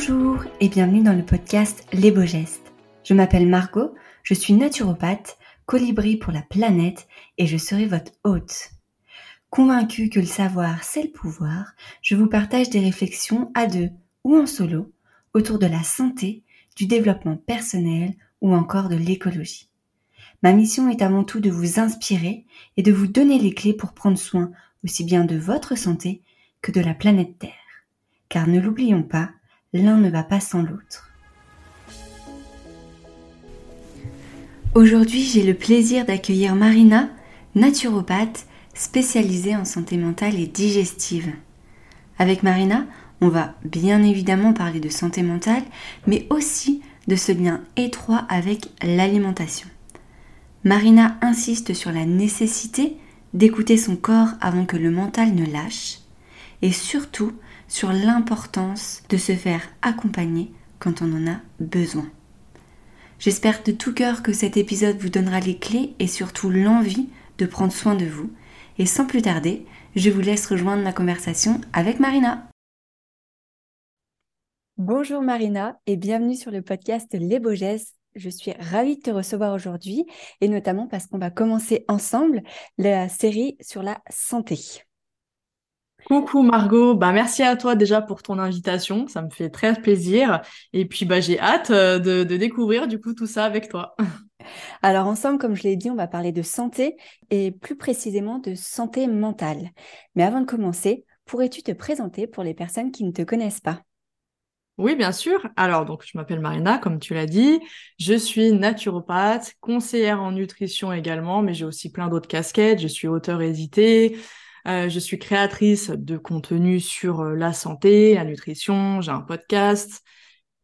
Bonjour et bienvenue dans le podcast Les Beaux Gestes. Je m'appelle Margot, je suis naturopathe, colibri pour la planète et je serai votre hôte. Convaincue que le savoir c'est le pouvoir, je vous partage des réflexions à deux ou en solo autour de la santé, du développement personnel ou encore de l'écologie. Ma mission est avant tout de vous inspirer et de vous donner les clés pour prendre soin aussi bien de votre santé que de la planète Terre. Car ne l'oublions pas, l'un ne va pas sans l'autre. Aujourd'hui, j'ai le plaisir d'accueillir Marina, naturopathe spécialisée en santé mentale et digestive. Avec Marina, on va bien évidemment parler de santé mentale, mais aussi de ce lien étroit avec l'alimentation. Marina insiste sur la nécessité d'écouter son corps avant que le mental ne lâche, et surtout sur l'importance de se faire accompagner quand on en a besoin. J'espère de tout cœur que cet épisode vous donnera les clés et surtout l'envie de prendre soin de vous. Et sans plus tarder, je vous laisse rejoindre ma conversation avec Marina. Bonjour Marina et bienvenue sur le podcast Les Beaux. Je suis ravie de te recevoir aujourd'hui et notamment parce qu'on va commencer ensemble la série sur la santé. Coucou Margot, bah merci à toi déjà pour ton invitation, ça me fait très plaisir et puis bah j'ai hâte euh, de, de découvrir du coup tout ça avec toi. Alors ensemble, comme je l'ai dit, on va parler de santé et plus précisément de santé mentale. Mais avant de commencer, pourrais-tu te présenter pour les personnes qui ne te connaissent pas? Oui, bien sûr. Alors, donc, je m'appelle Marina, comme tu l'as dit. Je suis naturopathe, conseillère en nutrition également, mais j'ai aussi plein d'autres casquettes. Je suis auteur édité. Euh, je suis créatrice de contenu sur euh, la santé, la nutrition. J'ai un podcast.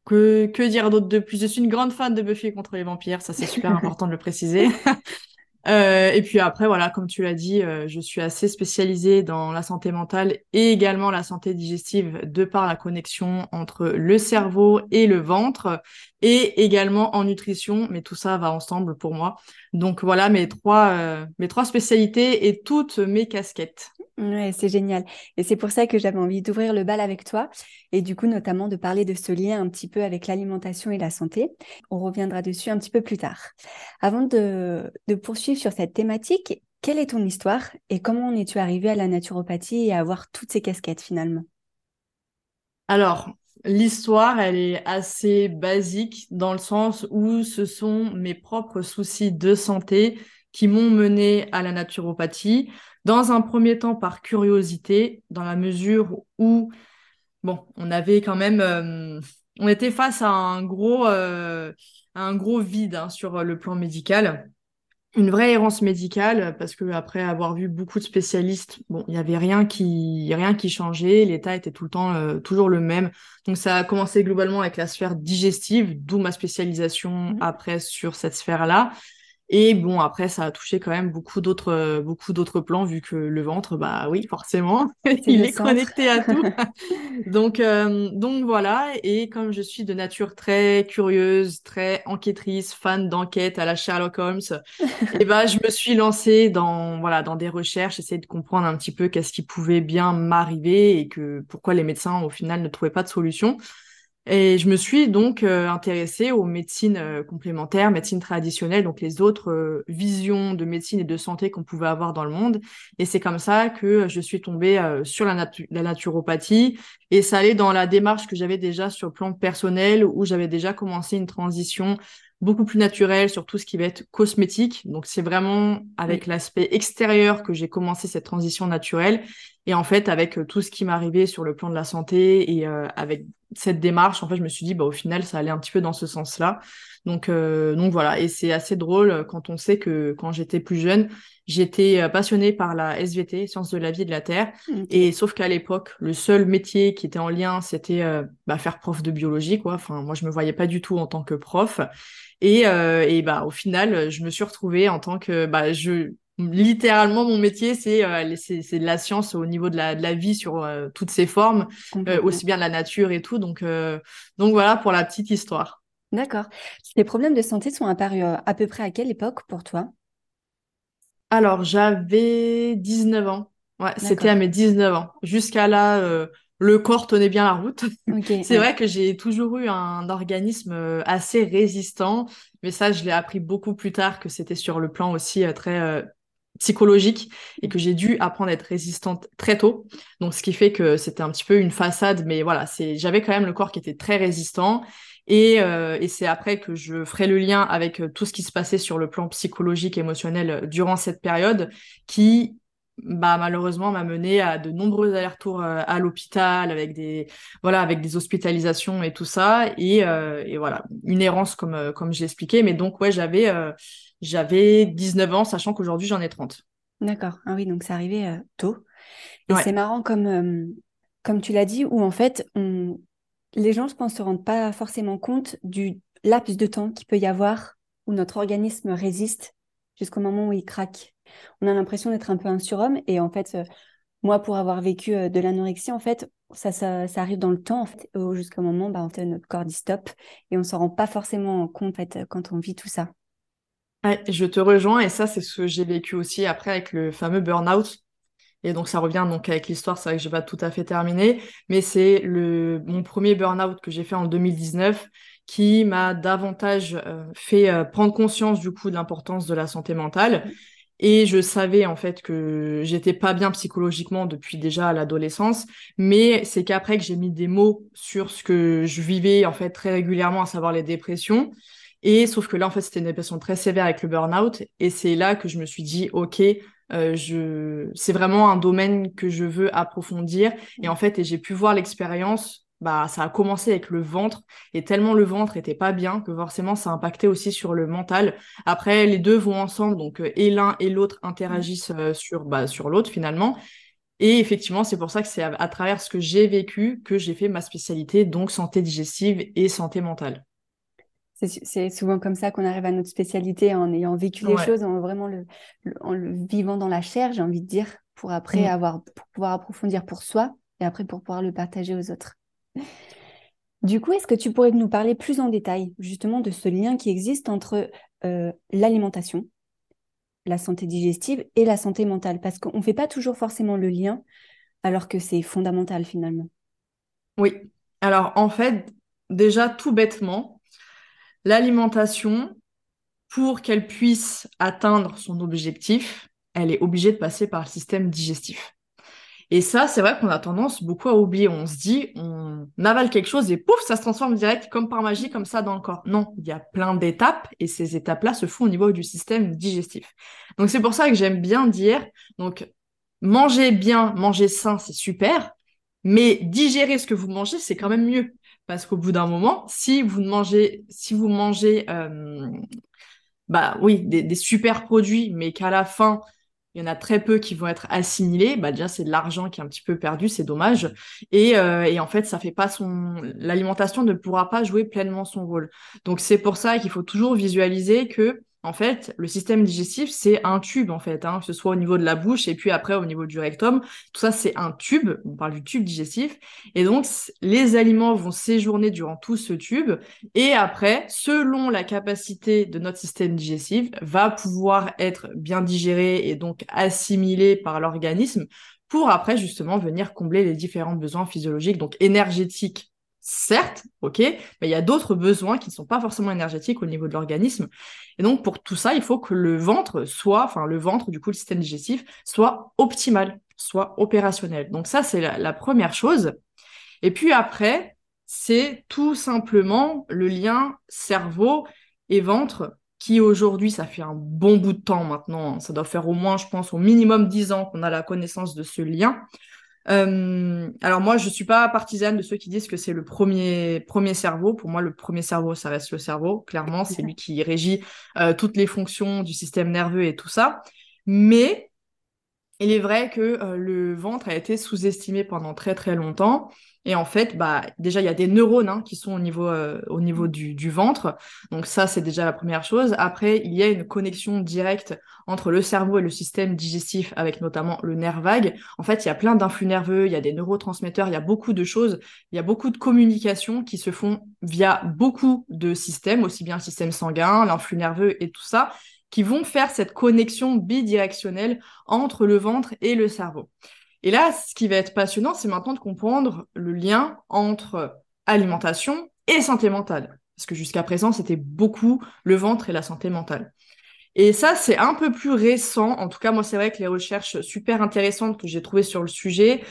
Que, que dire d'autre de plus? Je suis une grande fan de Buffy contre les vampires. Ça, c'est super important de le préciser. Euh, et puis après, voilà, comme tu l'as dit, euh, je suis assez spécialisée dans la santé mentale et également la santé digestive de par la connexion entre le cerveau et le ventre et également en nutrition, mais tout ça va ensemble pour moi. Donc voilà mes trois, euh, mes trois spécialités et toutes mes casquettes. Ouais, c'est génial. Et c'est pour ça que j'avais envie d'ouvrir le bal avec toi et du coup notamment de parler de ce lien un petit peu avec l'alimentation et la santé. On reviendra dessus un petit peu plus tard. Avant de, de poursuivre sur cette thématique, quelle est ton histoire et comment en es-tu arrivé à la naturopathie et à avoir toutes ces casquettes finalement? Alors, l'histoire, elle est assez basique dans le sens où ce sont mes propres soucis de santé qui m'ont mené à la naturopathie. Dans un premier temps, par curiosité, dans la mesure où, bon, on avait quand même, euh, on était face à un gros, euh, un gros vide hein, sur le plan médical une vraie errance médicale parce que après avoir vu beaucoup de spécialistes, bon, il y avait rien qui rien qui changeait, l'état était tout le temps euh, toujours le même. Donc ça a commencé globalement avec la sphère digestive, d'où ma spécialisation mmh. après sur cette sphère-là. Et bon, après, ça a touché quand même beaucoup d'autres, euh, beaucoup d'autres plans, vu que le ventre, bah oui, forcément, il est connecté à tout. donc, euh, donc voilà. Et comme je suis de nature très curieuse, très enquêtrice, fan d'enquête à la Sherlock Holmes, et bah, je me suis lancée dans, voilà, dans des recherches, essayer de comprendre un petit peu qu'est-ce qui pouvait bien m'arriver et que pourquoi les médecins, au final, ne trouvaient pas de solution. Et je me suis donc euh, intéressée aux médecines euh, complémentaires, médecines traditionnelles, donc les autres euh, visions de médecine et de santé qu'on pouvait avoir dans le monde. Et c'est comme ça que je suis tombée sur la, la, naturopathie. Et ça allait dans la démarche que j'avais déjà sur le plan personnel, où j'avais déjà commencé une transition beaucoup plus naturelle sur tout ce qui va être cosmétique. Donc c'est vraiment avec l'aspect extérieur que j'ai commencé cette transition naturelle. Et en fait, avec tout ce qui m'arrivait sur le plan de la santé et avec cette démarche, en fait, je me suis dit, bah, au final, ça allait un petit peu dans ce sens-là. Donc, euh, donc voilà. Et c'est assez drôle euh, quand on sait que quand j'étais plus jeune, j'étais euh, passionnée par la SVT, sciences de la vie et de la terre. Et sauf qu'à l'époque, le seul métier qui était en lien, c'était bah, faire prof de biologie, quoi. Enfin, moi, je me voyais pas du tout en tant que prof. Et, et bah, au final, je me suis retrouvée en tant que, bah, je, littéralement mon métier c'est euh, c'est de la science au niveau de la, de la vie sur euh, toutes ses formes euh, aussi bien de la nature et tout. Donc donc voilà pour la petite histoire. D'accord. Les problèmes de santé sont apparus à peu près à quelle époque pour toi? Alors j'avais 19 ans. Ouais c'était à mes 19 ans. Jusqu'à là le corps tenait bien la route. c'est vrai que j'ai toujours eu un organisme assez résistant, mais ça, je l'ai appris beaucoup plus tard que c'était sur le plan aussi très psychologique et que j'ai dû apprendre à être résistante très tôt. Donc, ce qui fait que c'était un petit peu une façade, mais voilà, c'est, j'avais quand même le corps qui était très résistant. Et, et c'est après que je ferai le lien avec tout ce qui se passait sur le plan psychologique, émotionnel durant cette période, qui bah malheureusement m'a mené à de nombreux allers-retours euh, à l'hôpital avec des voilà avec des hospitalisations et tout ça et, euh, voilà une errance comme euh, comme j'ai expliqué mais donc ouais j'avais j'avais 19 ans sachant qu'aujourd'hui j'en ai 30 d'accord ah oui donc c'est arrivé tôt et c'est marrant comme comme tu l'as dit où en fait on... les gens je pense se rendent pas forcément compte du laps de temps qu'il peut y avoir où notre organisme résiste jusqu'au moment où il craque on a l'impression d'être un peu un surhomme. Et en fait, euh, moi, pour avoir vécu euh, de l'anorexie, en fait, ça, ça, arrive dans le temps, en fait, jusqu'au moment, bah, fait, notre corps dit stop et on s'en rend pas forcément compte fait, quand on vit tout ça. Je te rejoins et ça, c'est ce que j'ai vécu aussi après avec le fameux burn-out. Et donc, ça revient donc avec l'histoire, c'est vrai que je vais pas tout à fait terminer, mais c'est le mon premier burn-out que j'ai fait en 2019 qui m'a davantage euh, fait prendre conscience du coup de l'importance de la santé mentale. Et je savais en fait que j'étais pas bien psychologiquement depuis déjà l'adolescence, mais c'est qu'après que j'ai mis des mots sur ce que je vivais en fait très régulièrement, à savoir les dépressions. Et sauf que là en fait c'était une dépression très sévère avec le burn-out, et c'est là que je me suis dit ok, euh, c'est vraiment un domaine que je veux approfondir. Et en fait, j'ai pu voir l'expérience bah ça a commencé avec le ventre et tellement le ventre était pas bien que forcément ça impactait aussi sur le mental. Après les deux vont ensemble donc euh, et l'un et l'autre interagissent euh, sur bah, sur l'autre finalement. Et effectivement, c'est pour ça que c'est à, travers ce que j'ai vécu que j'ai fait ma spécialité donc santé digestive et santé mentale. C'est souvent comme ça qu'on arrive à notre spécialité en ayant vécu les choses, en vraiment le, en le vivant dans la chair, j'ai envie de dire, pour après mm. avoir pour pouvoir approfondir pour soi et après pour pouvoir le partager aux autres. Du coup, est-ce que tu pourrais nous parler plus en détail justement de ce lien qui existe entre euh, l'alimentation, la santé digestive et la santé mentale? Parce qu'on ne fait pas toujours forcément le lien alors que c'est fondamental finalement. Oui, alors en fait, déjà tout bêtement, l'alimentation, pour qu'elle puisse atteindre son objectif, elle est obligée de passer par le système digestif. Et ça, c'est vrai qu'on a tendance beaucoup à oublier. On se dit, on avale quelque chose et pouf, ça se transforme direct comme par magie, comme ça dans le corps. Non, il y a plein d'étapes et ces étapes-là se font au niveau du système digestif. Donc c'est pour ça que j'aime bien dire, donc manger bien, manger sain, c'est super, mais digérer ce que vous mangez, c'est quand même mieux. Parce qu'au bout d'un moment, si vous mangez, si vous mangez, euh, bah oui, des, des super produits, mais qu'à la fin, il y en a très peu qui vont être assimilés, bah déjà c'est de l'argent qui est un petit peu perdu, c'est dommage. Et, euh, et, en fait, ça fait pas son, l'alimentation ne pourra pas jouer pleinement son rôle. Donc c'est pour ça qu'il faut toujours visualiser que en fait, le système digestif, c'est un tube, en fait, hein, que ce soit au niveau de la bouche et puis après au niveau du rectum. Tout ça, c'est un tube. On parle du tube digestif. Et donc, les aliments vont séjourner durant tout ce tube. Et après, selon la capacité de notre système digestif, va pouvoir être bien digéré et donc assimilé par l'organisme pour après, justement, venir combler les différents besoins physiologiques, donc énergétiques certes, ok, mais il y a d'autres besoins qui ne sont pas forcément énergétiques au niveau de l'organisme. Et donc, pour tout ça, il faut que le ventre soit, enfin, le ventre, du coup, le système digestif, soit optimal, soit opérationnel. Donc, ça, c'est la, première chose. Et puis après, c'est tout simplement le lien cerveau et ventre qui aujourd'hui, ça fait un bon bout de temps maintenant, ça doit faire au moins, je pense, au minimum 10 ans qu'on a la connaissance de ce lien. Euh, alors moi, je suis pas partisane de ceux qui disent que c'est le premier premier cerveau. Pour moi, le premier cerveau, ça reste le cerveau. Clairement, c'est lui qui régit euh, toutes les fonctions du système nerveux et tout ça. Mais il est vrai que euh, le ventre a été sous-estimé pendant très très longtemps. Et en fait, bah, déjà, il y a des neurones hein, qui sont au niveau, euh, au niveau du, du, ventre. Donc ça, c'est déjà la première chose. Après, il y a une connexion directe entre le cerveau et le système digestif, avec notamment le nerf vague. En fait, il y a plein d'influx nerveux, il y a des neurotransmetteurs, il y a beaucoup de choses, il y a beaucoup de communications qui se font via beaucoup de systèmes, aussi bien le système sanguin, l'influx nerveux et tout ça qui vont faire cette connexion bidirectionnelle entre le ventre et le cerveau. Et là, ce qui va être passionnant, c'est maintenant de comprendre le lien entre alimentation et santé mentale. Parce que jusqu'à présent, c'était beaucoup le ventre et la santé mentale. Et ça, c'est un peu plus récent. En tout cas, moi, c'est vrai que les recherches super intéressantes que j'ai trouvées sur le sujet,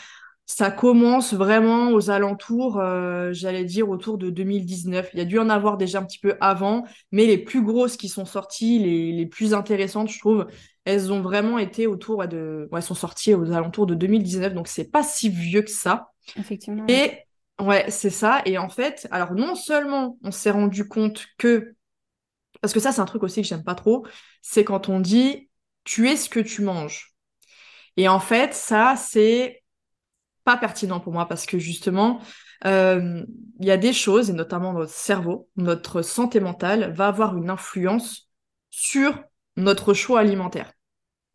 ça commence vraiment aux alentours, euh, j'allais dire autour de 2019. Il y a dû en avoir déjà un petit peu avant, mais les plus grosses qui sont sorties, les, les plus intéressantes, je trouve, elles ont vraiment été autour de, ouais, elles sont sorties aux alentours de 2019, donc c'est pas si vieux que ça. Effectivement. Et ouais, c'est ça. Et en fait, alors non seulement on s'est rendu compte que, parce que ça c'est un truc aussi que j'aime pas trop, c'est quand on dit tu es ce que tu manges. Et en fait, ça c'est pas pertinent pour moi parce que justement, euh, il y a des choses, et notamment notre cerveau, notre santé mentale, va avoir une influence sur notre choix alimentaire.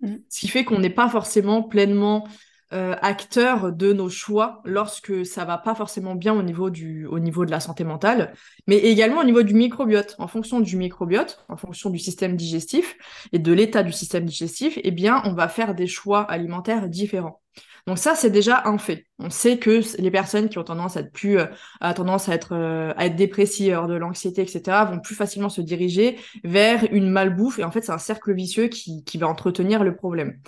Mm. Ce qui fait qu'on n'est pas forcément pleinement euh, acteur de nos choix lorsque ça va pas forcément bien au niveau, du, au niveau de la santé mentale, mais également au niveau du microbiote. En fonction du microbiote, en fonction du système digestif et de l'état du système digestif, eh bien, on va faire des choix alimentaires différents. Donc ça, c'est déjà un fait. On sait que les personnes qui ont tendance à être plus, euh, à tendance à être, euh, à être dépressives, de l'anxiété, etc., vont plus facilement se diriger vers une malbouffe. Et en fait, c'est un cercle vicieux qui, qui va entretenir le problème.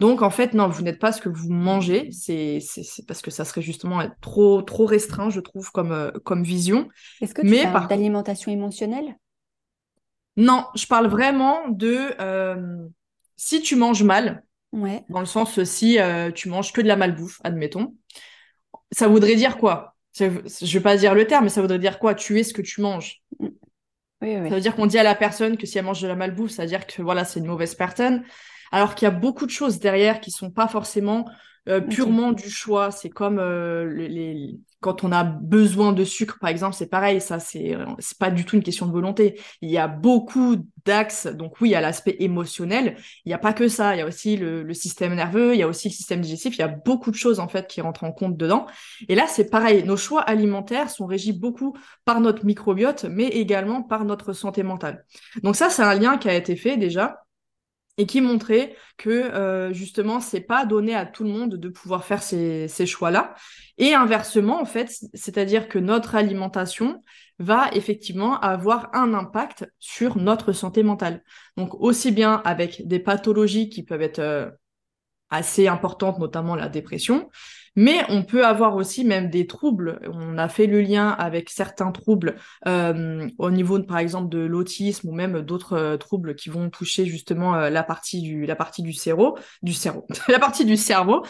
Donc en fait, non, vous n'êtes pas ce que vous mangez. C'est, c'est, parce que ça serait justement trop, trop restreint, je trouve, comme, euh, comme vision. Est-ce que tu Mais parles par- d'alimentation émotionnelle? Non, je parle vraiment de euh, si tu manges mal, Ouais. dans le sens si euh, tu manges que de la malbouffe, admettons, ça voudrait dire quoi? Ça- Je vais pas dire le terme, mais ça voudrait dire quoi? Tu es ce que tu manges. Oui, oui, oui. Ça veut dire qu'on dit à la personne que si elle mange de la malbouffe, ça veut dire que voilà, c'est une mauvaise personne. Alors qu'il y a beaucoup de choses derrière qui sont pas forcément euh, purement du choix. C'est comme euh, les, les- quand on a besoin de sucre, par exemple, c'est pareil. Ça, c'est euh, c'est pas du tout une question de volonté. Il y a beaucoup d'axes. Donc oui, il y a l'aspect émotionnel. Il n'y a pas que ça. Il y a aussi le, le système nerveux. Il y a aussi le système digestif. Il y a beaucoup de choses en fait qui rentrent en compte dedans. Et là, c'est pareil. Nos choix alimentaires sont régis beaucoup par notre microbiote, mais également par notre santé mentale. Donc ça, c'est un lien qui a été fait déjà et qui montrait que euh, justement, c'est pas donné à tout le monde de pouvoir faire ces, choix-là. Et inversement, en fait, c'est-à-dire que notre alimentation va effectivement avoir un impact sur notre santé mentale. Donc aussi bien avec des pathologies qui peuvent être euh, assez importantes, notamment la dépression, mais on peut avoir aussi même des troubles. On a fait le lien avec certains troubles euh, au niveau, par exemple, de l'autisme ou même d'autres euh, troubles qui vont toucher justement euh, la partie du la partie du cerveau, du cerveau, la partie du cerveau.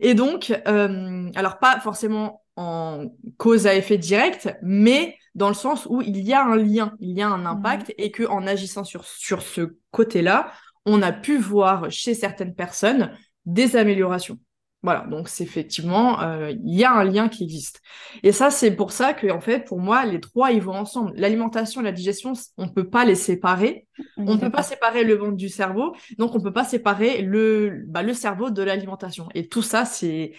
Et donc, euh, alors pas forcément en cause à effet direct, mais dans le sens où il y a un lien, il y a un impact, et que en agissant sur sur ce côté-là, on a pu voir chez certaines personnes des améliorations. Voilà, donc c'est effectivement, euh, il y a un lien qui existe. Et ça, c'est pour ça que, en fait, pour moi, les trois, ils vont ensemble. L'alimentation et la digestion, on peut pas les séparer. On ne peut pas séparer le ventre du cerveau, donc on peut pas séparer le, bah, le cerveau de l'alimentation. Et tout ça, c'est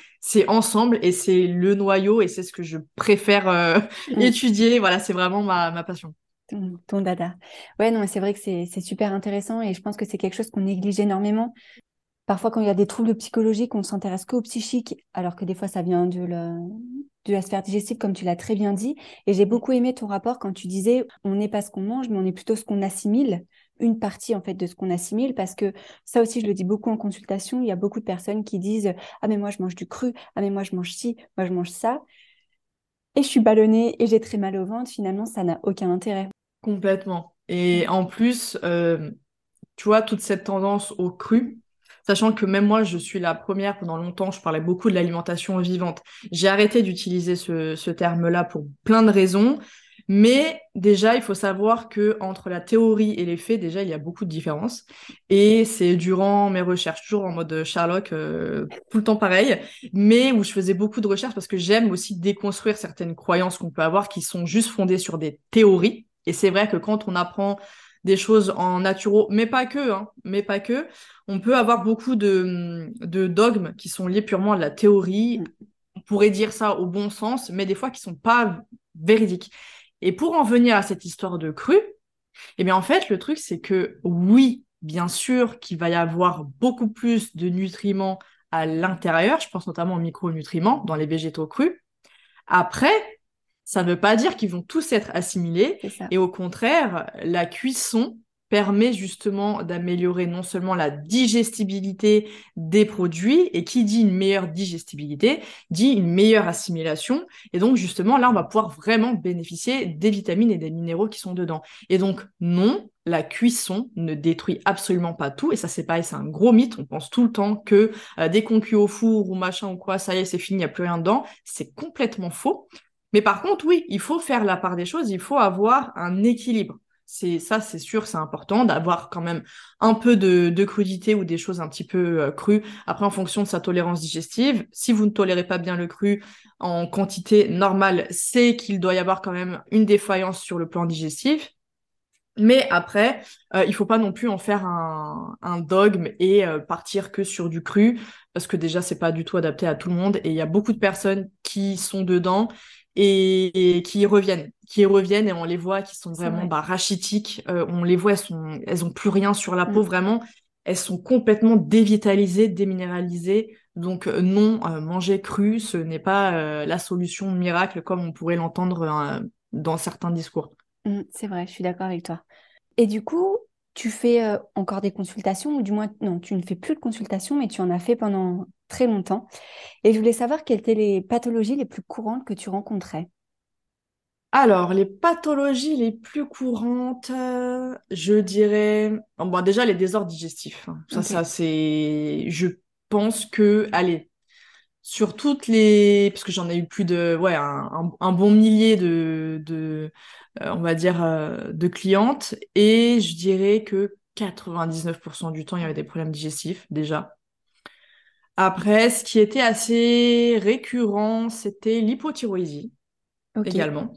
ensemble et c'est le noyau et c'est ce que je préfère euh, étudier. Voilà, c'est vraiment ma, ma passion. Ton, ton dada. Ouais, non, mais c'est vrai que c'est super intéressant et je pense que c'est quelque chose qu'on néglige énormément. Parfois, quand il y a des troubles psychologiques, on s'intéresse qu'au psychique, alors que des fois, ça vient de la, de la sphère digestive, comme tu l'as très bien dit. Et j'ai beaucoup aimé ton rapport quand tu disais, on n'est pas ce qu'on mange, mais on est plutôt ce qu'on assimile, une partie en fait de ce qu'on assimile, parce que ça aussi, je le dis beaucoup en consultation, il y a beaucoup de personnes qui disent, ah mais moi je mange du cru, ah mais moi je mange ci, moi je mange ça, et je suis ballonnée et j'ai très mal au ventre. Finalement, ça n'a aucun intérêt. Complètement. Et en plus, euh, tu vois, toute cette tendance au cru, sachant que même moi, je suis la première, pendant longtemps, je parlais beaucoup de l'alimentation vivante. J'ai arrêté d'utiliser ce, terme-là pour plein de raisons, mais déjà, il faut savoir que entre la théorie et les faits, déjà, il y a beaucoup de différences. Et c'est durant mes recherches, toujours en mode Sherlock, euh, tout le temps pareil, mais où je faisais beaucoup de recherches parce que j'aime aussi déconstruire certaines croyances qu'on peut avoir qui sont juste fondées sur des théories. Et c'est vrai que quand on apprend des choses en naturo, mais pas que, hein, mais pas que, on peut avoir beaucoup de, de dogmes qui sont liés purement à la théorie. On pourrait dire ça au bon sens, mais des fois qui sont pas véridiques. Et pour en venir à cette histoire de cru, eh bien en fait, le truc c'est que oui, bien sûr qu'il va y avoir beaucoup plus de nutriments à l'intérieur. Je pense notamment aux micronutriments dans les végétaux crus. Après, ça ne veut pas dire qu'ils vont tous être assimilés. Et au contraire, la cuisson permet justement d'améliorer non seulement la digestibilité des produits, et qui dit une meilleure digestibilité, dit une meilleure assimilation, et donc justement là, on va pouvoir vraiment bénéficier des vitamines et des minéraux qui sont dedans. Et donc non, la cuisson ne détruit absolument pas tout, et ça c'est pareil, c'est un gros mythe, on pense tout le temps que euh, dès qu'on cuit au four ou machin ou quoi, ça y est, c'est fini, il n'y a plus rien dedans, c'est complètement faux. Mais par contre, oui, il faut faire la part des choses, il faut avoir un équilibre. C'est ça, c'est sûr, c'est important d'avoir quand même un peu de, crudité ou des choses un petit peu euh, crues. Après, en fonction de sa tolérance digestive, si vous ne tolérez pas bien le cru en quantité normale, c'est qu'il doit y avoir quand même une défaillance sur le plan digestif. Mais après, euh, il faut pas non plus en faire un, dogme et euh, partir que sur du cru, parce que déjà, c'est pas du tout adapté à tout le monde. Et il y a beaucoup de personnes qui sont dedans et, qui y reviennent, qui y reviennent et on les voit qui sont vraiment bah, rachitiques. Euh, on les voit, elles sont, elles ont plus rien sur la peau mm. vraiment. Elles sont complètement dévitalisées, déminéralisées. Donc euh, non, euh, manger cru, ce n'est pas la solution miracle comme on pourrait l'entendre dans certains discours. Mm, c'est vrai, je suis d'accord avec toi. Et du coup, tu fais encore des consultations, ou du moins, non, tu ne fais plus de consultations, mais tu en as fait pendant très longtemps. Et je voulais savoir quelles étaient les pathologies les plus courantes que tu rencontrais. Alors, les pathologies les plus courantes, euh, je dirais, bon, déjà les désordres digestifs. Hein. Ça, ça c'est, je pense que, allez, sur toutes les, parce que j'en ai eu plus de, ouais, un, bon millier de, de euh, on va dire, euh, de clientes, et je dirais que 99% du temps, il y avait des problèmes digestifs déjà. Après, ce qui était assez récurrent, c'était l'hypothyroïdie également.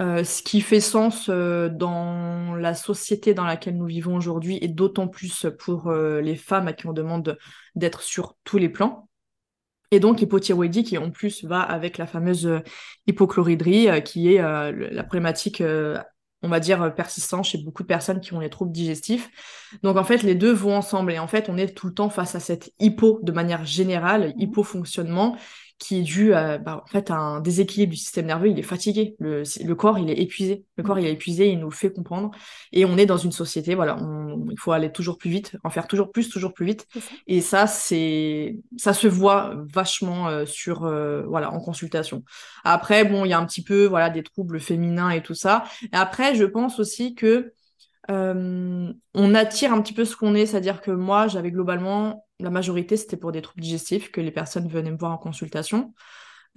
Euh, ce qui fait sens euh, dans la société dans laquelle nous vivons aujourd'hui et d'autant plus pour euh, les femmes à qui on demande d'être sur tous les plans. Et donc hypothyroïdie qui en plus va avec la fameuse hypochloridrie qui est la problématique on va dire, persistant chez beaucoup de personnes qui ont les troubles digestifs. Donc en fait, les deux vont ensemble et en fait, on est tout le temps face à cette hypo de manière générale, mmh. hypofonctionnement qui est dû à, bah, en fait, un déséquilibre du système nerveux. Il est fatigué. Le, le, corps, il est épuisé. Le corps, il est épuisé. Il nous fait comprendre. Et on est dans une société, voilà, il faut aller toujours plus vite, en faire toujours plus, toujours plus vite. Et ça, c'est, ça se voit vachement euh, sur, euh, voilà, en consultation. Après, bon, il y a un petit peu, voilà, des troubles féminins et tout ça. Et après, je pense aussi que euh, on attire un petit peu ce qu'on est, c'est-à-dire que moi, j'avais globalement la majorité, c'était pour des troubles digestifs que les personnes venaient me voir en consultation.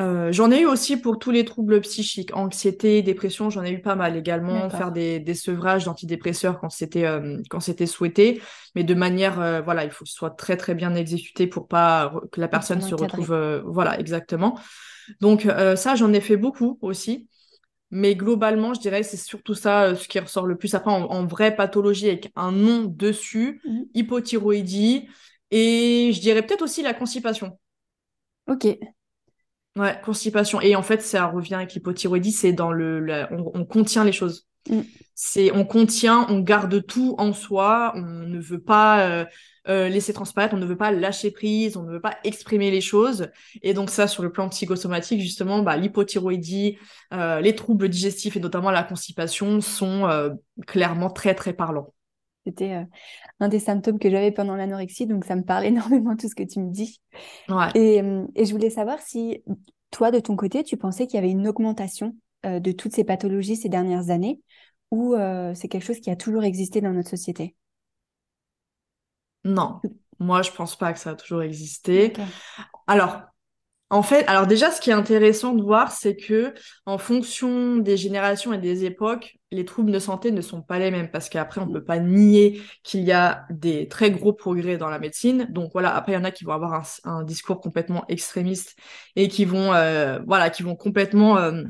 Euh, j'en ai eu aussi pour tous les troubles psychiques, anxiété, dépression, j'en ai eu pas mal également, faire des, des sevrages d'antidépresseurs quand c'était euh, quand c'était souhaité, mais de manière euh, voilà, il faut que ce soit très très bien exécuté pour pas que la personne se retrouve voilà exactement. Donc ça j'en ai fait beaucoup aussi. Mais globalement, je dirais que c'est surtout ça ce qui ressort le plus. Après, en, vraie pathologie avec un nom dessus, mmh. hypothyroïdie, et je dirais peut-être aussi la constipation. Ok. Ouais, constipation. Et en fait, ça revient avec l'hypothyroïdie, c'est dans le, on, contient les choses. Mm. C'est on contient, on garde tout en soi, on ne veut pas euh, euh, laisser transparaître, on ne veut pas lâcher prise, on ne veut pas exprimer les choses. Et donc ça, sur le plan psychosomatique, justement, bah, l'hypothyroïdie, euh, les troubles digestifs et notamment la constipation sont clairement très très parlants. C'était euh, un des symptômes que j'avais pendant l'anorexie, donc ça me parle énormément tout ce que tu me dis. Ouais. Et, euh, et, je voulais savoir si toi, de ton côté, tu pensais qu'il y avait une augmentation euh, de toutes ces pathologies ces dernières années, ou c'est quelque chose qui a toujours existé dans notre société? Non, moi je pense pas que ça a toujours existé. Alors, en fait, alors déjà, ce qui est intéressant de voir, c'est que en fonction des générations et des époques, les troubles de santé ne sont pas les mêmes parce qu'après, on ne peut pas nier qu'il y a des très gros progrès dans la médecine. Donc voilà, après, il y en a qui vont avoir un, discours complètement extrémiste et qui vont, euh, voilà, qui vont complètement euh,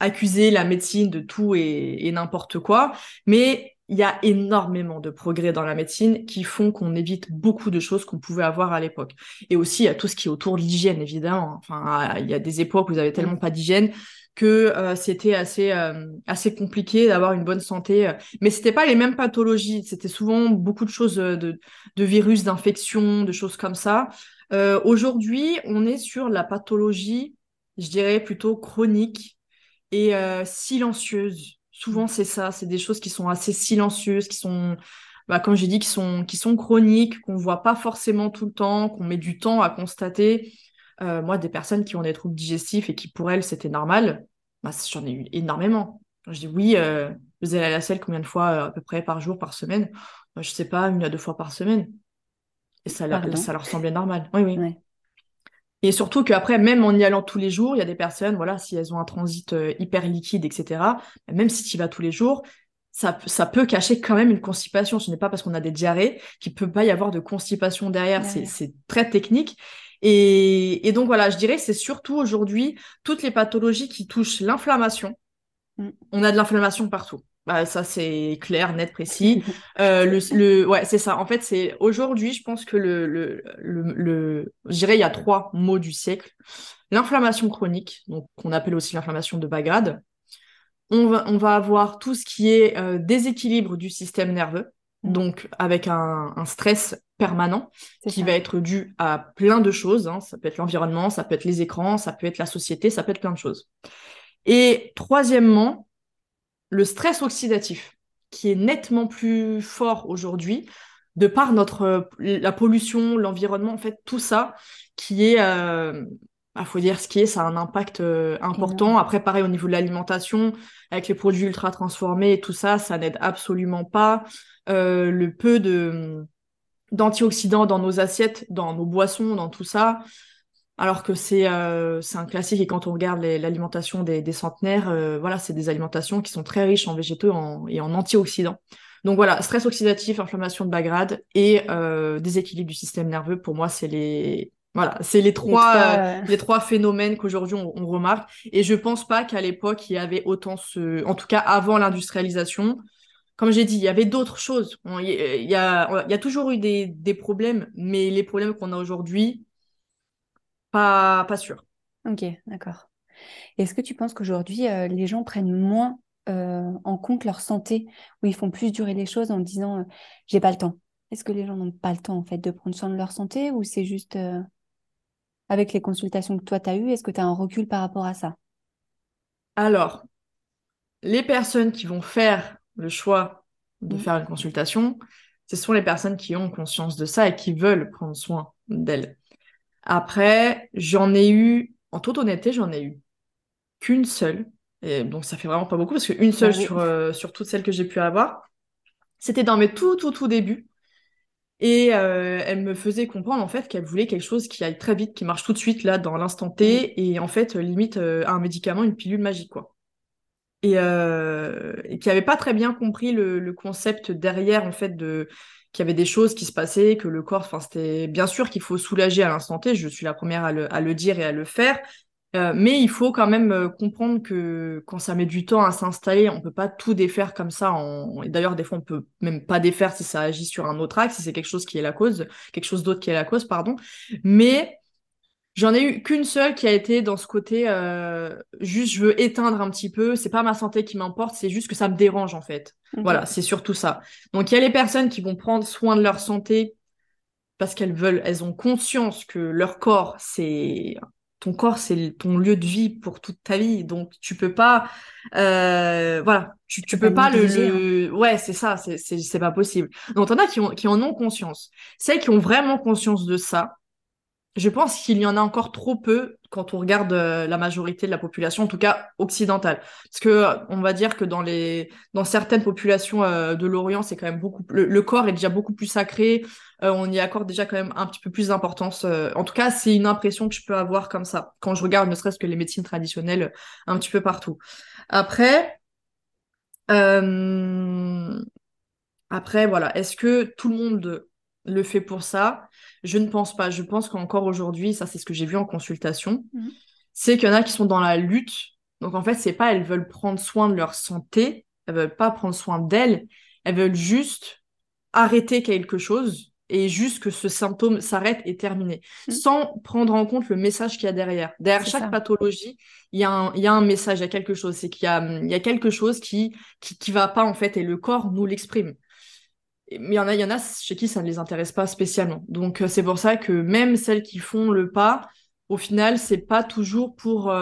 accuser la médecine de tout et, et n'importe quoi. Mais il y a énormément de progrès dans la médecine qui font qu'on évite beaucoup de choses qu'on pouvait avoir à l'époque. Et aussi, il y a tout ce qui est autour de l'hygiène, évidemment. Enfin, il y a des époques où vous avez tellement pas d'hygiène que euh, c'était assez euh, assez compliqué d'avoir une bonne santé. Mais c'était pas les mêmes pathologies. C'était souvent beaucoup de choses euh, de, de virus, d'infections, de choses comme ça. Aujourd'hui, on est sur la pathologie, je dirais plutôt chronique et silencieuse. Souvent, c'est ça, c'est des choses qui sont assez silencieuses, qui sont bah, comme j'ai dit, qui sont, qui sont chroniques, qu'on voit pas forcément tout le temps, qu'on met du temps à constater. Euh, moi, des personnes qui ont des troubles digestifs et qui pour elles c'était normal, bah, j'en ai eu énormément. je dis oui, euh, vous allez à la selle combien de fois euh, à peu près par jour, par semaine? Je Je sais pas, une à deux fois par semaine. Et ça, ça leur semblait normal. Oui, oui. Et surtout qu'après, même en y allant tous les jours, il y a des personnes, voilà, si elles ont un transit hyper liquide, etc., même si tu y vas tous les jours, ça, peut cacher quand même une constipation. Ce n'est pas parce qu'on a des diarrhées qu'il peut pas y avoir de constipation derrière. C'est très technique. Et, donc voilà, je dirais c'est surtout aujourd'hui toutes les pathologies qui touchent l'inflammation. Mm. On a de l'inflammation partout. Bah, ça c'est clair, net, précis. Euh, le, ouais, c'est ça. En fait, c'est aujourd'hui, je pense que le, le, le, je dirais il y a trois mots du siècle. L'inflammation chronique, donc qu'on appelle aussi l'inflammation de bas grade on va, avoir tout ce qui est euh, déséquilibre du système nerveux, mm. donc avec un, stress permanent qui va être dû à plein de choses. Hein. Ça peut être l'environnement, ça peut être les écrans, ça peut être la société, ça peut être plein de choses. Et troisièmement, le stress oxydatif, qui est nettement plus fort aujourd'hui, de par notre la pollution, l'environnement, en fait, tout ça qui est euh, il ah, faut dire ce qui est, ça a un impact euh, important. Après, pareil, au niveau de l'alimentation, avec les produits ultra transformés et tout ça, ça n'aide absolument pas. Euh, le peu de d'antioxydants dans nos assiettes, dans nos boissons, dans tout ça, alors que c'est euh, c'est un classique. Et quand on regarde l'alimentation des, des, centenaires, voilà, c'est des alimentations qui sont très riches en végétaux et en antioxydants. Donc voilà, stress oxydatif, inflammation de bas grade et déséquilibre du système nerveux, pour moi, c'est les voilà, c'est les trois, euh, les trois, phénomènes qu'aujourd'hui on, remarque. Et je pense pas qu'à l'époque il y avait autant ce, en tout cas avant l'industrialisation. Comme j'ai dit, il y avait d'autres choses. Il y, a, il y a toujours eu des, des problèmes, mais les problèmes qu'on a aujourd'hui, pas, pas sûr. Ok, d'accord. Est-ce que tu penses qu'aujourd'hui euh, les gens prennent moins euh, en compte leur santé, ou ils font plus durer les choses en disant j'ai pas le temps Est-ce que les gens n'ont pas le temps en fait de prendre soin de leur santé, ou c'est juste avec les consultations que toi, tu as eues Est-ce que tu as un recul par rapport à ça? Alors, les personnes qui vont faire le choix de faire une consultation, ce sont les personnes qui ont conscience de ça et qui veulent prendre soin d'elles. Après, j'en ai eu, en toute honnêteté, j'en ai eu qu'une seule. Et donc, ça fait vraiment pas beaucoup parce qu'une seule sur, euh, sur toutes celles que j'ai pu avoir. C'était dans mes tout, tout, tout débuts. Et euh, elle me faisait comprendre en fait qu'elle voulait quelque chose qui aille très vite, qui marche tout de suite là dans l'instant T, mm. et en fait limite euh, un médicament, une pilule magique quoi. Et, euh, et qui avait pas très bien compris le, le, concept derrière en fait de qu'il y avait des choses qui se passaient, que le corps, enfin c'était bien sûr qu'il faut soulager à l'instant T, je suis la première à le, à le dire et à le faire, euh, mais il faut quand même euh, comprendre que quand ça met du temps à s'installer, on peut pas tout défaire comme ça. En... Et d'ailleurs, des fois, on peut même pas défaire si ça agit sur un autre axe, si c'est quelque chose qui est la cause, quelque chose d'autre qui est la cause, pardon. Mais j'en ai eu qu'une seule qui a été dans ce côté euh, juste je veux éteindre un petit peu. C'est pas ma santé qui m'importe, c'est juste que ça me dérange en fait. Voilà, c'est surtout ça. Donc il y a les personnes qui vont prendre soin de leur santé parce qu'elles veulent, elles ont conscience que leur corps c'est ton corps, c'est ton lieu de vie pour toute ta vie. Donc, tu peux pas, euh, voilà, tu, tu peux pas, le, ouais, c'est ça, c'est, c'est, pas possible. Donc, t'en as qui, ont, qui en ont conscience. Celles qui ont vraiment conscience de ça, je pense qu'il y en a encore trop peu quand on regarde euh, la majorité de la population, en tout cas occidentale. Parce que euh, on va dire que dans certaines populations euh, de l'Orient, c'est quand même beaucoup le, corps est déjà beaucoup plus sacré. on y accorde déjà quand même un petit peu plus d'importance. en tout cas, c'est une impression que je peux avoir comme ça quand je regarde ne serait-ce que les médecines traditionnelles un petit peu partout. Après. Après, voilà, est-ce que tout le monde le fait pour ça Je ne pense pas. Je pense qu'encore aujourd'hui, ça c'est ce que j'ai vu en consultation, mhm. c'est qu'il y en a qui sont dans la lutte. Donc en fait, c'est pas elles veulent prendre soin de leur santé, elles veulent pas prendre soin d'elles, elles veulent juste arrêter quelque chose et juste que ce symptôme s'arrête et termine, mhm. sans prendre en compte le message qu'il y a derrière. Derrière chaque pathologie, il y, a un, il y a un message, il y a quelque chose. C'est qu'il y y a quelque chose qui, qui, qui va pas en fait et le corps nous l'exprime. Mais il y en a, il y en a chez qui ça ne les intéresse pas spécialement. Donc c'est pour ça que même celles qui font le pas, au final, c'est pas toujours pour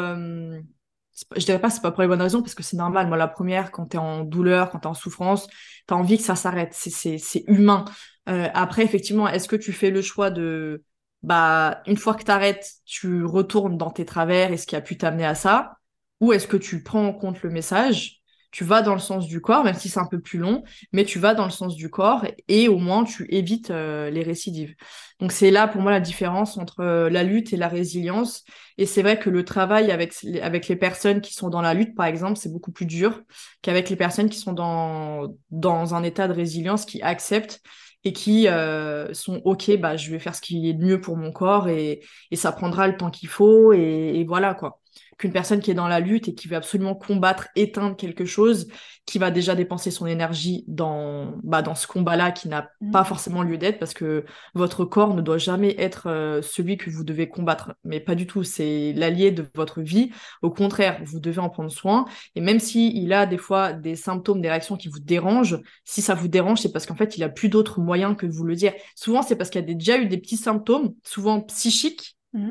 je dirais pas c'est pas pour les bonnes raisons parce que c'est normal. Moi la première quand tu es en douleur quand tu es en souffrance tu as envie que ça s'arrête. C'est humain. Euh, après effectivement est-ce que tu fais le choix de bah une fois que tu arrêtes tu retournes dans tes travers et ce qui a pu t'amener à ça? Ou est-ce que tu prends en compte le message tu vas dans le sens du corps, même si c'est un peu plus long, mais tu vas dans le sens du corps et au moins tu évites euh, les récidives. Donc c'est là pour moi la différence entre euh, la lutte et la résilience. Et c'est vrai que le travail avec, avec les personnes qui sont dans la lutte, par exemple, c'est beaucoup plus dur qu'avec les personnes qui sont dans, dans un état de résilience, qui acceptent et qui euh, sont ok bah je vais faire ce qui est de mieux pour mon corps et, et ça prendra le temps qu'il faut et, et voilà quoi qu'une personne qui est dans la lutte et qui veut absolument combattre, éteindre quelque chose, qui va déjà dépenser son énergie dans, bah, dans ce combat-là qui n'a mmh. pas forcément lieu d'être parce que votre corps ne doit jamais être euh, celui que vous devez combattre. Mais pas du tout, c'est l'allié de votre vie. Au contraire, vous devez en prendre soin. Et même s'il il a des fois des symptômes, des réactions qui vous dérangent, si ça vous dérange, c'est parce qu'en fait, il a plus d'autres moyens que de vous le dire. Souvent, c'est parce qu'il y a déjà eu des petits symptômes, souvent psychiques. Mmh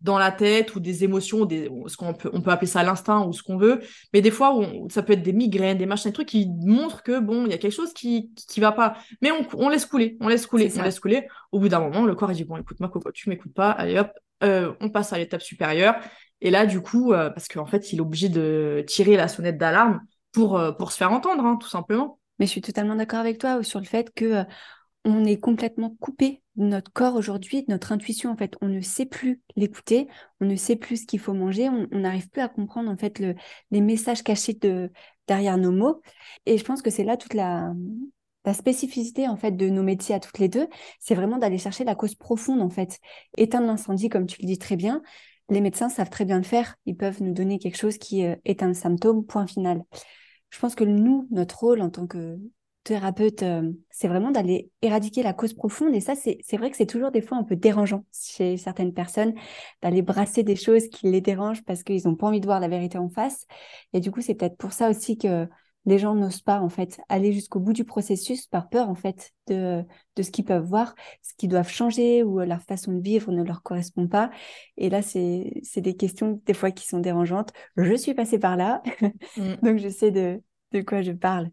dans la tête ou des émotions, des, ce qu'on peut, on peut appeler ça l'instinct ou ce qu'on veut, mais des fois ça peut être des migraines, des machins, des trucs qui montrent que bon, il y a quelque chose qui qui va pas, mais on, on laisse couler, on laisse couler, on laisse couler. Au bout d'un moment, le corps il dit bon, écoute ma coco, tu m'écoutes pas, allez hop, euh, on passe à l'étape supérieure. Et là, du coup, euh, parce qu'en fait, il est obligé de tirer la sonnette d'alarme pour euh, pour se faire entendre, hein, tout simplement. Mais je suis totalement d'accord avec toi sur le fait que on est complètement coupé notre corps aujourd'hui, notre intuition en fait. On ne sait plus l'écouter, on ne sait plus ce qu'il faut manger, on n'arrive plus à comprendre en fait le, les messages cachés de, derrière nos mots. Et je pense que c'est là toute la, la spécificité en fait de nos métiers à toutes les deux, c'est vraiment d'aller chercher la cause profonde en fait. Éteindre l'incendie comme tu le dis très bien, les médecins savent très bien le faire. Ils peuvent nous donner quelque chose qui euh, est un symptôme, point final. Je pense que nous, notre rôle en tant que thérapeute, euh, c'est vraiment d'aller éradiquer la cause profonde. Et ça, c'est vrai que c'est toujours des fois un peu dérangeant chez certaines personnes d'aller brasser des choses qui les dérangent parce qu'ils n'ont pas envie de voir la vérité en face. Et du coup, c'est peut-être pour ça aussi que les gens n'osent pas en fait aller jusqu'au bout du processus par peur en fait de, de ce qu'ils peuvent voir, ce qu'ils doivent changer ou leur façon de vivre ne leur correspond pas. Et là, c'est des questions des fois qui sont dérangeantes. Je suis passée par là, mm. donc je sais de, de quoi je parle.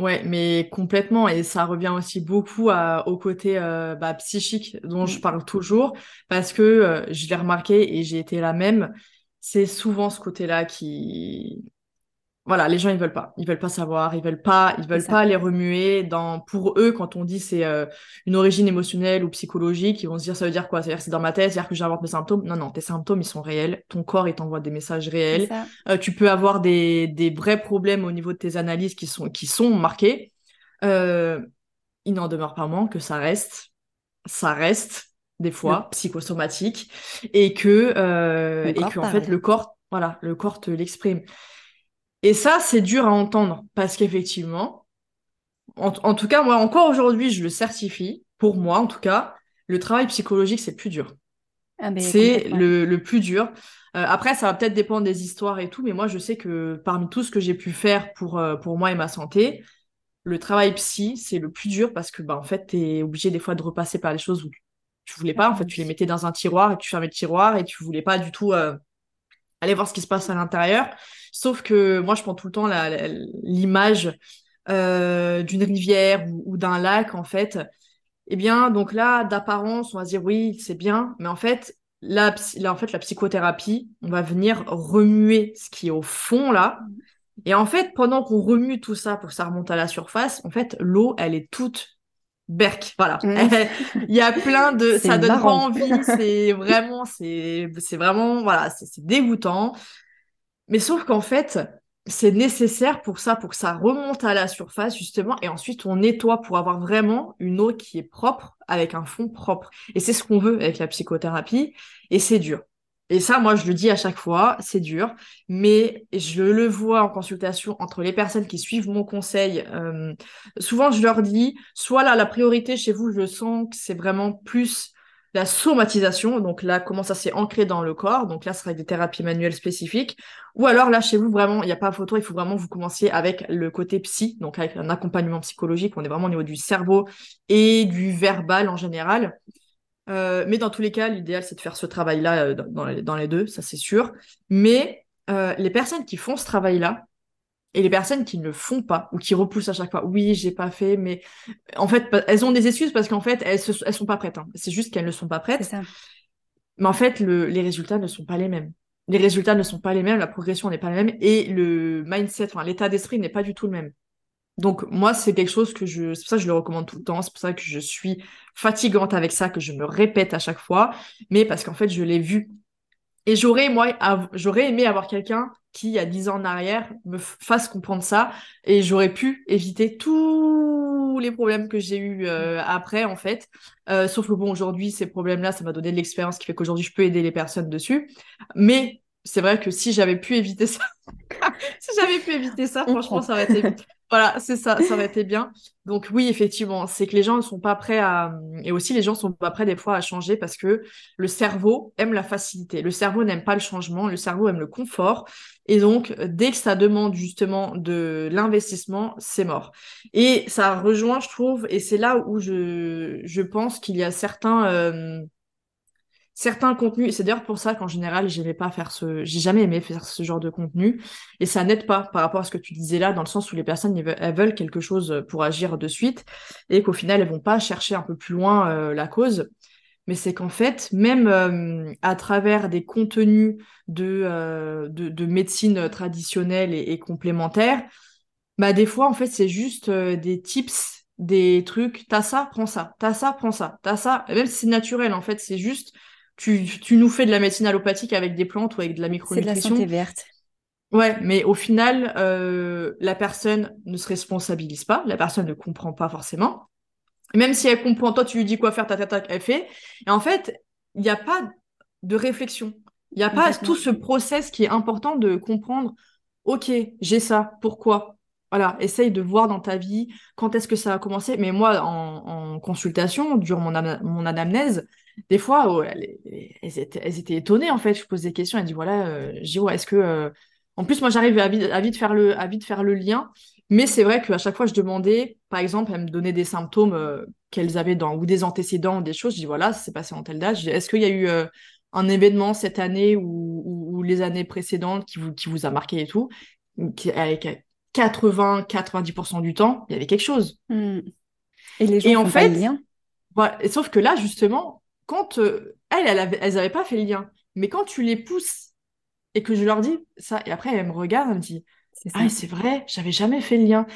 Ouais, mais complètement. Et ça revient aussi beaucoup au côté euh, bah, psychique dont je mmh. parle toujours, parce que euh, je l'ai remarqué et j'ai été la même. C'est souvent ce côté-là qui, voilà, les gens ils veulent pas, ils veulent pas savoir, ils veulent pas, ils veulent pas les remuer dans pour eux quand on dit c'est euh, une origine émotionnelle ou psychologique, ils vont se dire ça veut dire quoi, c'est-à-dire c'est dans ma tête, c'est-à-dire que j'invente mes symptômes? Non non, tes symptômes ils sont réels, ton corps il t'envoie des messages réels. Euh, tu peux avoir des des vrais problèmes au niveau de tes analyses qui sont qui sont marqués. Euh, il n'en demeure pas moins que ça reste, ça reste des fois psychosomatique et que et que en fait le corps voilà, le corps te l'exprime. Et ça, c'est dur à entendre parce qu'effectivement, en, tout cas, moi, encore aujourd'hui, je le certifie, pour moi en tout cas, le travail psychologique, c'est plus dur. Ah, c'est le, plus dur. Euh, après, ça va peut-être dépendre des histoires et tout, mais moi, je sais que parmi tout ce que j'ai pu faire pour, euh, pour moi et ma santé, le travail psy, c'est le plus dur parce que, bah, en fait, tu es obligé des fois de repasser par les choses où tu voulais pas. En fait, tu les mettais dans un tiroir et tu fermais le tiroir et tu voulais pas du tout euh, aller voir ce qui se passe à l'intérieur. Sauf que moi, je prends tout le temps l'image euh, d'une rivière ou, d'un lac, en fait. Eh bien, donc là, d'apparence, on va se dire oui, c'est bien, mais en fait, là, en fait, la psychothérapie, on va venir remuer ce qui est au fond là. Et en fait, pendant qu'on remue tout ça pour que ça remonte à la surface, en fait, l'eau, elle est toute berk. Voilà. Il y a plein de, ça donne pas envie. C'est vraiment, c'est, c'est vraiment, voilà, c'est dégoûtant. Mais sauf qu'en fait, c'est nécessaire pour ça, pour que ça remonte à la surface, justement, et ensuite on nettoie pour avoir vraiment une eau qui est propre, avec un fond propre. Et c'est ce qu'on veut avec la psychothérapie, et c'est dur. Et ça, moi, je le dis à chaque fois, c'est dur, mais je le vois en consultation entre les personnes qui suivent mon conseil. Euh, souvent, je leur dis, soit là, la priorité chez vous, je sens que c'est vraiment plus la somatisation, donc là, comment ça s'est ancré dans le corps, donc là, ce serait des thérapies manuelles spécifiques, ou alors là, chez vous, vraiment, il n'y a pas photo, il faut vraiment vous commenciez avec le côté psy, donc avec un accompagnement psychologique, on est vraiment au niveau du cerveau et du verbal en général. Euh, mais dans tous les cas, l'idéal, c'est de faire ce travail-là euh, dans, les, dans, les, deux, ça c'est sûr. Mais euh, les personnes qui font ce travail-là, et les personnes qui ne le font pas ou qui repoussent à chaque fois, oui, j'ai pas fait, mais en fait, elles ont des excuses parce qu'en fait, elles, elles sont pas prêtes. Hein. C'est juste qu'elles ne sont pas prêtes. Mais en fait, le, les résultats ne sont pas les mêmes. Les résultats ne sont pas les mêmes, la progression n'est pas la même et le mindset, enfin, l'état d'esprit n'est pas du tout le même. Donc moi, c'est quelque chose que je, c'est pour ça que je le recommande tout le temps, c'est pour ça que je suis fatigante avec ça, que je me répète à chaque fois, mais parce qu'en fait, je l'ai vu. Et j'aurais, moi, j'aurais aimé avoir quelqu'un qui, à 10 ans en arrière, me fasse comprendre ça, et j'aurais pu éviter tous les problèmes que j'ai eu euh, après, en fait. Euh, sauf que bon, aujourd'hui, ces problèmes-là, ça m'a donné de l'expérience qui fait qu'aujourd'hui, je peux aider les personnes dessus. Mais c'est vrai que si j'avais pu éviter ça, si j'avais pu éviter ça, franchement, ça aurait été voilà, c'est ça, ça aurait été bien. Donc oui, effectivement, c'est que les gens ne sont pas prêts à... Et aussi, les gens ne sont pas prêts des fois à changer parce que le cerveau aime la facilité. Le cerveau n'aime pas le changement, le cerveau aime le confort. Et donc, dès que ça demande justement de l'investissement, c'est mort. Et ça rejoint, je trouve, et c'est là où je, je pense qu'il y a certains... Euh, certains contenus, et c'est d'ailleurs pour ça qu'en général, j'aimais pas faire ce, j'ai jamais aimé faire ce genre de contenu, et ça n'aide pas par rapport à ce que tu disais là, dans le sens où les personnes, elles veulent quelque chose pour agir de suite, et qu'au final, elles vont pas chercher un peu plus loin euh, la cause. Mais c'est qu'en fait, même euh, à travers des contenus de, euh, de, médecine traditionnelle et, et, complémentaire, bah des fois, en fait, c'est juste des tips, des trucs, t'as ça, prends ça, t'as ça, prends ça, t'as ça, même si c'est naturel, en fait, c'est juste tu, nous fais de la médecine allopathique avec des plantes ou avec de la micronutrition. C'est de la santé verte. Ouais, mais au final, euh, la personne ne se responsabilise pas, la personne ne comprend pas forcément. Même si elle comprend, toi, tu lui dis quoi faire, ta, ta, ta, elle fait. Et en fait, il n'y a pas de réflexion. Il n'y a pas tout ce process qui est important de comprendre, OK, j'ai ça, pourquoi? Voilà, essaye de voir dans ta vie quand est-ce que ça a commencé. Mais moi, en, consultation, durant mon, mon anamnèse, des fois, oh, elles, étaient, étonnées, en fait. Je pose des questions, elles disent, voilà, euh, je dis, ouais, est-ce que... Euh, en plus, moi, j'arrive à, vite, faire le, à vite faire le lien. Mais c'est vrai qu'à chaque fois, je demandais, par exemple, elles me donnaient des symptômes euh, qu'elles avaient dans, ou des antécédents, des choses. Je dis, voilà, ça s'est passé en tel date. Est-ce qu'il y a eu un événement cette année ou, les années précédentes qui vous, qui vous a marqué et tout? Avec 80-90% du temps, il y avait quelque chose. Hmm. Et les gens et en fait, lien. sauf que là, justement, quand euh, elles, elles, n'avaient pas fait le lien, mais quand tu les pousses et que je leur dis ça, et après elles me regardent, elles me disent Ah, c'est vrai, j'avais jamais fait le lien.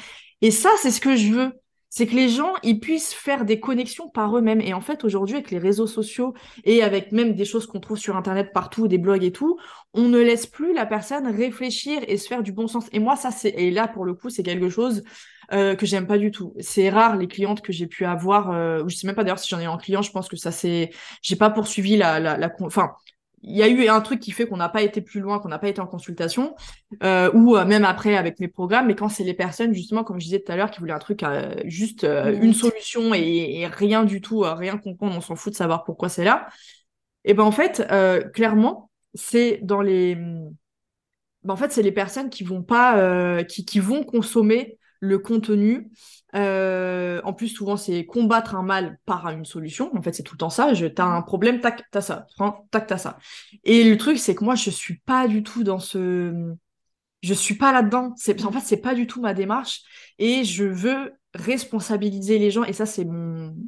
Et ça, c'est ce que je veux. C'est que les gens, ils puissent faire des connexions par eux-mêmes. Et en fait, aujourd'hui, avec les réseaux sociaux et avec même des choses qu'on trouve sur Internet partout, des blogs et tout, on ne laisse plus la personne réfléchir et se faire du bon sens. Et moi, ça, c'est, et là, pour le coup, c'est quelque chose euh, que j'aime pas du tout. C'est rare les clientes que j'ai pu avoir. Euh, je sais même pas d'ailleurs si j'en ai en client. Je pense que ça c'est. J'ai pas poursuivi la la, la... enfin. Il y a eu un truc qui fait qu'on n'a pas été plus loin, qu'on n'a pas été en consultation, euh, ou euh, même après avec mes programmes. Mais quand c'est les personnes, justement, comme je disais tout à l'heure, qui voulaient un truc, juste une solution et, et, rien du tout, rien comprendre, on s'en fout de savoir pourquoi c'est là. Et ben en fait, clairement, c'est dans les, ben, en fait, c'est les personnes qui vont pas, qui, qui vont consommer le contenu. Euh, en plus, souvent, c'est combattre un mal par une solution. En fait, c'est tout le temps ça. Je, t'as un problème, tac, t'as ça. Tac, ça. Et le truc, c'est que moi, je suis pas du tout dans ce. Je suis pas là-dedans. C'est, en fait, c'est pas du tout ma démarche. Et je veux responsabiliser les gens. Et ça, c'est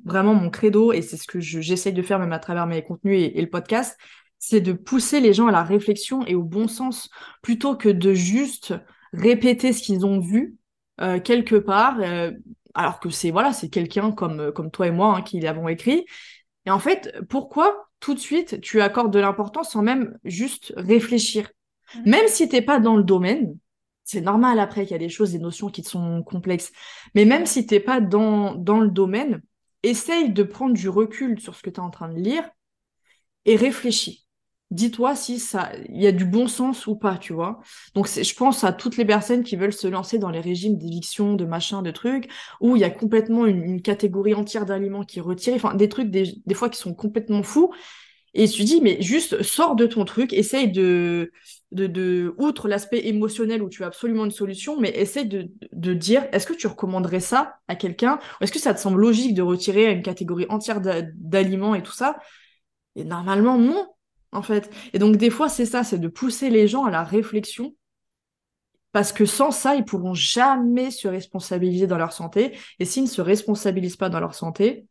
vraiment mon credo. Et c'est ce que j'essaye de faire même à travers mes contenus et le podcast. C'est de pousser les gens à la réflexion et au bon sens plutôt que de juste répéter ce qu'ils ont vu euh, quelque part, euh, alors que c'est voilà, c'est quelqu'un comme, euh, comme toi et moi hein, qui l'avons écrit. Et en fait, pourquoi tout de suite tu accordes de l'importance sans même juste réfléchir? Mmh. Même si t'es pas dans le domaine, c'est normal après qu'il y a des choses, des notions qui sont complexes. Mais même si t'es pas dans, dans le domaine, essaye de prendre du recul sur ce que tu es en train de lire et réfléchis. Dis-toi si ça, il y a du bon sens ou pas, tu vois. Donc, je pense à toutes les personnes qui veulent se lancer dans les régimes d'éviction, de machin, de trucs, où il y a complètement une, catégorie entière d'aliments qui retirent, enfin, des trucs des, des, fois qui sont complètement fous. Et tu dis, mais juste sors de ton truc, essaye de, de, de outre l'aspect émotionnel où tu as absolument une solution, mais essaye de, de dire, est-ce que tu recommanderais ça à quelqu'un? Est-ce que ça te semble logique de retirer une catégorie entière d'aliments et tout ça? Et normalement, non en fait. Et donc, des fois, c'est ça, c'est de pousser les gens à la réflexion. Parce que sans ça, ils pourront jamais se responsabiliser dans leur santé. Et s'ils ne se responsabilisent pas dans leur santé,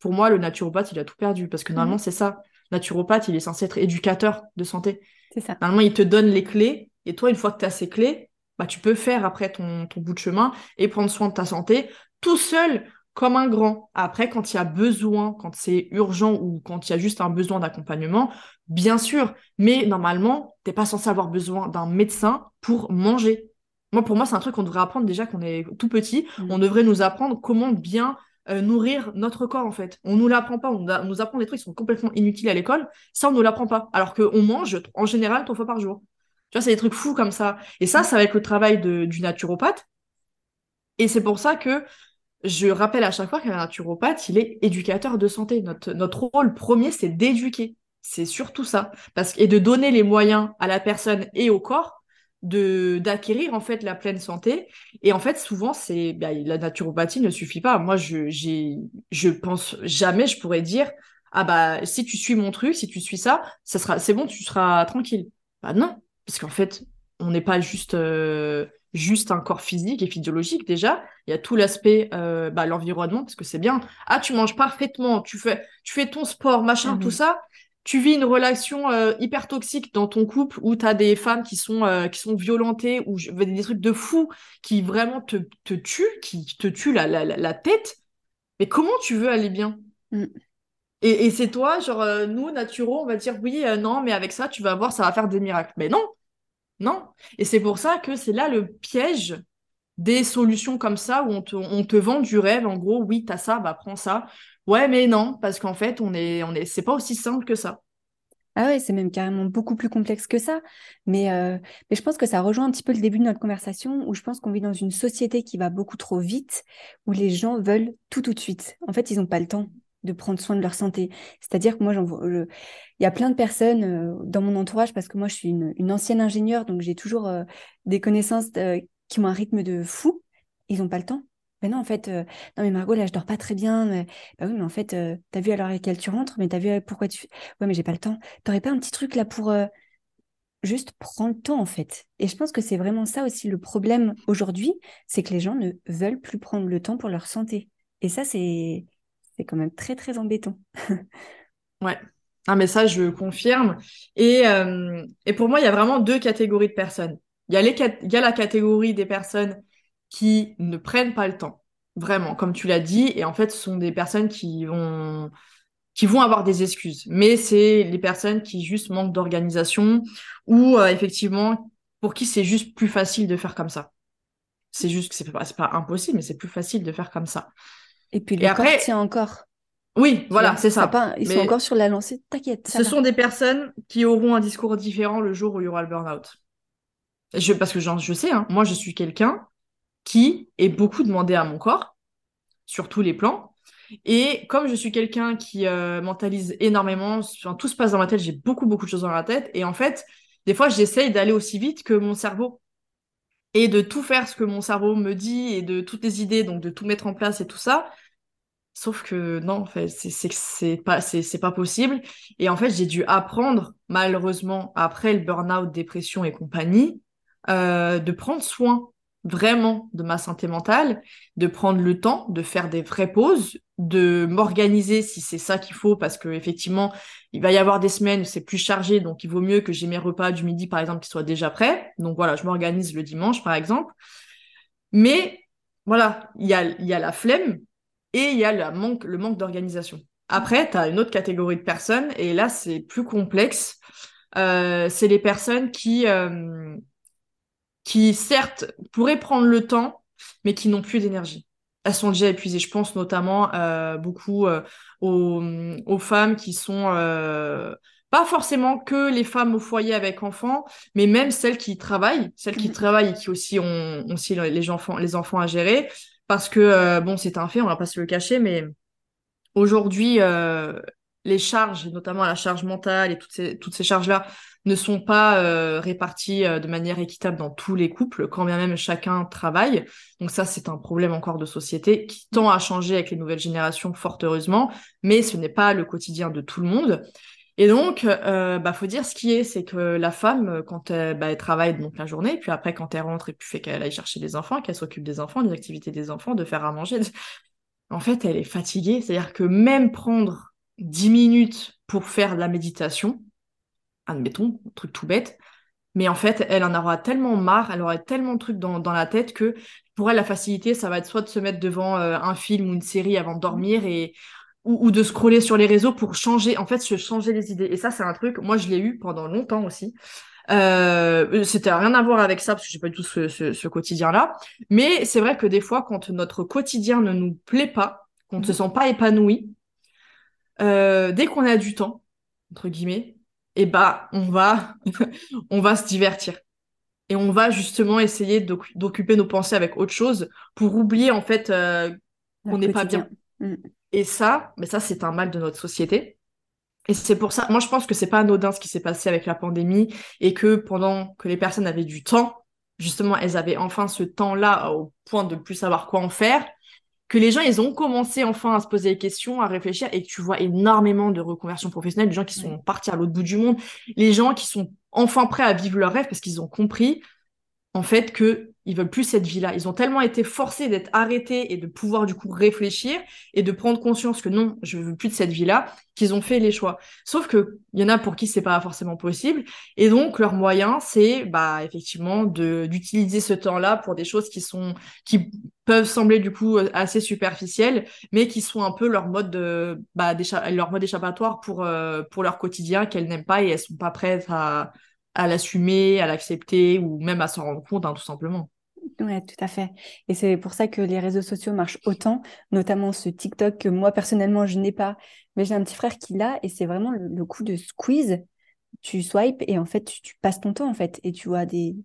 pour moi, le naturopathe, il a tout perdu. Parce que normalement, mhm. c'est ça. Naturopathe, il est censé être éducateur de santé. C'est ça. Normalement, il te donne les clés. Et toi, une fois que tu as ces clés, bah, tu peux faire après ton, ton bout de chemin et prendre soin de ta santé tout seul comme un grand. Après, quand il y a besoin, quand c'est urgent ou quand il y a juste un besoin d'accompagnement, bien sûr. Mais normalement, t'es pas censé avoir besoin d'un médecin pour manger. Moi, pour moi, c'est un truc qu'on devrait apprendre déjà qu'on est tout petit. Mm. On devrait nous apprendre comment bien euh, nourrir notre corps, en fait. On nous l'apprend pas. On, nous apprend des trucs qui sont complètement inutiles à l'école. Ça, on nous l'apprend pas. Alors qu'on mange, en général, trois fois par jour. Tu vois, c'est des trucs fous comme ça. Et ça, ça va être le travail de, du naturopathe. Et c'est pour ça que je rappelle à chaque fois qu'un naturopathe, il est éducateur de santé. Notre, rôle premier, c'est d'éduquer. C'est surtout ça. Parce, et de donner les moyens à la personne et au corps d'acquérir en fait la pleine santé et en fait souvent c'est bah, la naturopathie ne suffit pas moi je je pense jamais je pourrais dire ah bah si tu suis mon truc si tu suis ça ça sera c'est bon tu seras tranquille bah non parce qu'en fait on n'est pas juste euh, juste un corps physique et physiologique déjà. Il y a tout l'aspect, euh, bah, l'environnement, parce que c'est bien. Ah, tu manges parfaitement, tu fais, tu fais ton sport, machin, tout mhm. ça. Tu vis une relation euh, hyper toxique dans ton couple où tu as des femmes qui sont, euh, qui sont violentées ou des trucs de fous qui vraiment te, te tuent, qui te tuent la, la, la, tête. Mais comment tu veux aller bien? Mm. Et, et c'est toi, genre, nous, naturaux, on va dire oui, non, mais avec ça, tu vas voir, ça va faire des miracles. Mais non, non. Et c'est pour ça que c'est là le piège des solutions comme ça où on te, vend du rêve. En gros, oui, t'as ça, bah prends ça. Ouais, mais non, parce qu'en fait, on est, on est, c'est pas aussi simple que ça. Ah ouais, c'est même carrément beaucoup plus complexe que ça. Mais, euh, mais je pense que ça rejoint un petit peu le début de notre conversation où je pense qu'on vit dans une société qui va beaucoup trop vite, où les gens veulent tout tout de suite. En fait, ils n'ont pas le temps de prendre soin de leur santé. C'est-à-dire que moi, il y a plein de personnes euh, dans mon entourage, parce que moi, je suis une, ancienne ingénieure, donc j'ai toujours euh, des connaissances euh, qui ont un rythme de fou. Ils n'ont pas le temps. Mais non, en fait, non, mais Margot, là, je dors pas très bien. Mais... Bah oui, mais en fait, t'as vu à l'heure à laquelle tu rentres, mais t'as vu pourquoi tu. Ouais, mais j'ai pas le temps. T'aurais pas un petit truc là pour juste prendre le temps, en fait. Et je pense que c'est vraiment ça aussi le problème aujourd'hui, c'est que les gens ne veulent plus prendre le temps pour leur santé. Et ça, c'est c'est quand même très, très embêtant. ouais. Ah, mais ça, je confirme. Et, euh, et pour moi, il y a vraiment deux catégories de personnes. Il y, a y a la catégorie des personnes qui ne prennent pas le temps, vraiment, comme tu l'as dit. Et en fait, ce sont des personnes qui vont, qui vont avoir des excuses. Mais c'est les personnes qui juste manquent d'organisation ou euh, effectivement, pour qui c'est juste plus facile de faire comme ça. C'est juste que c'est pas, pas impossible, mais c'est plus facile de faire comme ça. Et puis le corps après... tient encore. Oui, voilà, c'est ça. ils sont encore sur la lancée. T'inquiète. Ce sont des personnes qui auront un discours différent le jour où il y aura le burn-out. Je, parce que genre, je sais, hein, moi je suis quelqu'un qui est beaucoup demandé à mon corps, sur tous les plans. Et comme je suis quelqu'un qui euh, mentalise énormément, tout se passe dans ma tête, j'ai beaucoup, beaucoup de choses dans la tête. Et en fait, des fois, j'essaye d'aller aussi vite que mon cerveau et de tout faire ce que mon cerveau me dit et de toutes les idées, donc de tout mettre en place et tout ça. Sauf que non, en fait, c'est pas, pas possible. Et en fait, j'ai dû apprendre, malheureusement, après le burn-out, dépression et compagnie, euh, de prendre soin vraiment de ma santé mentale, de prendre le temps de faire des vraies pauses, de m'organiser si c'est ça qu'il faut, parce que effectivement, il va y avoir des semaines où c'est plus chargé, donc il vaut mieux que j'ai mes repas du midi, par exemple, qui soient déjà prêts. Donc voilà, je m'organise le dimanche, par exemple. Mais voilà, il y a, y a la flemme et il y a le manque, le manque d'organisation. Après, tu as une autre catégorie de personnes, et là, c'est plus complexe. Euh, c'est les personnes qui, euh, qui certes pourraient prendre le temps, mais qui n'ont plus d'énergie. Elles sont déjà épuisées. Je pense notamment euh, beaucoup euh, aux, aux, femmes qui sont euh, pas forcément que les femmes au foyer avec enfants, mais même celles qui travaillent, celles qui mmh. travaillent et qui aussi ont, aussi les enfants, les enfants à gérer, parce que bon, c'est un fait, on va pas se le cacher, mais aujourd'hui, les charges, notamment la charge mentale et toutes ces, charges-là, ne sont pas euh, réparties de manière équitable dans tous les couples, quand bien même chacun travaille. Donc ça, c'est un problème encore de société qui tend à changer avec les nouvelles générations, fort heureusement, mais ce n'est pas le quotidien de tout le monde. Et donc, euh, bah, faut dire ce qui est, c'est que la femme, quand elle, bah, elle, travaille donc la journée, puis après quand elle rentre et puis fait qu'elle aille chercher des enfants, qu'elle s'occupe des enfants, des activités des enfants, de faire à manger, en fait, elle est fatiguée. C'est-à-dire que même prendre 10 minutes pour faire de la méditation, admettons, un truc tout bête, mais en fait, elle en aura tellement marre, elle aura tellement de trucs dans, dans la tête que pour elle, la facilité, ça va être soit de se mettre devant euh, un film ou une série avant de dormir et ou, de scroller sur les réseaux pour changer, en fait, se changer les idées. Et ça, c'est un truc, moi, je l'ai eu pendant longtemps aussi. Euh, c'était rien à voir avec ça parce que j'ai pas du tout ce, ce, quotidien-là. Mais c'est vrai que des fois, quand notre quotidien ne nous plaît pas, qu'on ne se sent pas épanoui, euh, dès qu'on a du temps, entre guillemets, et eh bah, on va, on va se divertir. Et on va justement essayer d'occuper nos pensées avec autre chose pour oublier en fait euh, qu'on n'est pas bien. Mm. Et ça, mais ça, c'est un mal de notre société. Et c'est pour ça, moi, je pense que c'est pas anodin ce qui s'est passé avec la pandémie et que pendant que les personnes avaient du temps, justement, elles avaient enfin ce temps-là au point de plus savoir quoi en faire, que les gens, ils ont commencé enfin à se poser des questions, à réfléchir et que tu vois énormément de reconversions professionnelles, des gens qui sont partis à l'autre bout du monde, les gens qui sont enfin prêts à vivre leur rêve parce qu'ils ont compris, en fait, que ils veulent plus cette vie-là. Ils ont tellement été forcés d'être arrêtés et de pouvoir du coup réfléchir et de prendre conscience que non, je veux plus de cette vie-là, qu'ils ont fait les choix. Sauf que il y en a pour qui c'est pas forcément possible et donc leur moyen c'est bah effectivement de d'utiliser ce temps-là pour des choses qui sont qui peuvent sembler du coup assez superficielles mais qui sont un peu leur mode de bah leur mode échappatoire pour euh, pour leur quotidien qu'elles n'aiment pas et elles sont pas prêtes à à l'assumer, à l'accepter ou même à s'en rendre compte, hein, tout simplement. Oui, tout à fait. Et c'est pour ça que les réseaux sociaux marchent autant, notamment ce TikTok que moi personnellement je n'ai pas, mais j'ai un petit frère qui l'a et c'est vraiment le, coup de squeeze. Tu swipes et en fait tu, passes ton temps en fait et tu vois des,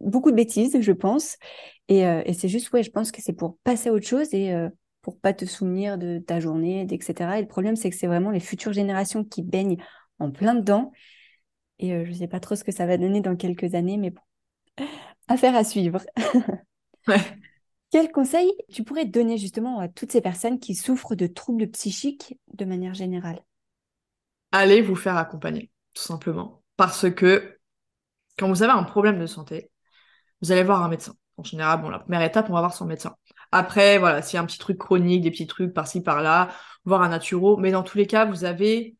beaucoup de bêtises, je pense. Et, euh, et c'est juste, ouais, je pense que c'est pour passer à autre chose et euh, pour pas te souvenir de ta journée, etc. Et le problème, c'est que c'est vraiment les futures générations qui baignent en plein dedans. Et euh, je ne sais pas trop ce que ça va donner dans quelques années, mais bon, affaire à suivre. Quel conseil tu pourrais donner justement à toutes ces personnes qui souffrent de troubles psychiques de manière générale? Allez vous faire accompagner, tout simplement. Parce que quand vous avez un problème de santé, vous allez voir un médecin. En général, bon, la première étape, on va voir son médecin. Après, voilà, s'il y a un petit truc chronique, des petits trucs par-ci, par-là, voir un naturo. Mais dans tous les cas, vous avez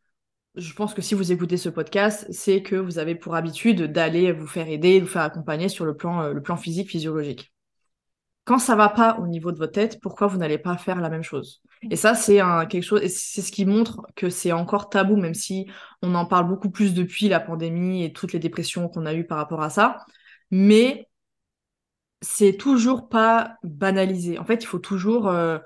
je pense que si vous écoutez ce podcast, c'est que vous avez pour habitude d'aller vous faire aider, vous faire accompagner sur le plan, euh, le plan physique, physiologique. Quand ça va pas au niveau de votre tête, pourquoi vous n'allez pas faire la même chose? Et ça, c'est quelque chose, c'est ce qui montre que c'est encore tabou, même si on en parle beaucoup plus depuis la pandémie et toutes les dépressions qu'on a eues par rapport à ça. Mais c'est toujours pas banalisé. En fait, il faut toujours euh,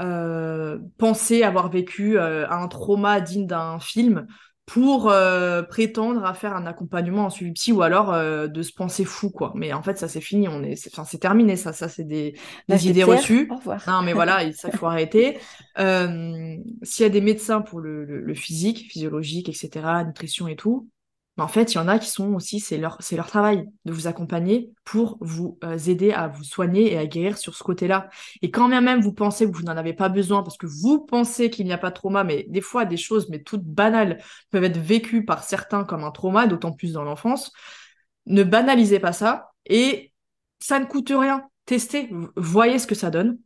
euh, penser avoir vécu euh, un trauma digne d'un film pour euh, prétendre à faire un accompagnement en suivi psy ou alors de se penser fou quoi. Mais en fait ça c'est fini. On est enfin c'est terminé ça. Ça c'est des, bah, idées reçues. Non mais voilà ça il faut arrêter. S'il y a des médecins pour le, le, physique physiologique etc nutrition et tout en fait, il y en a qui sont aussi, c'est leur, c'est leur travail de vous accompagner pour vous euh, aider à vous soigner et à guérir sur ce côté-là. Et quand bien même vous pensez que vous n'en avez pas besoin parce que vous pensez qu'il n'y a pas de trauma, mais des fois des choses, mais toutes banales, peuvent être vécues par certains comme un trauma, d'autant plus dans l'enfance, ne banalisez pas ça et ça ne coûte rien. Testez, voyez ce que ça donne.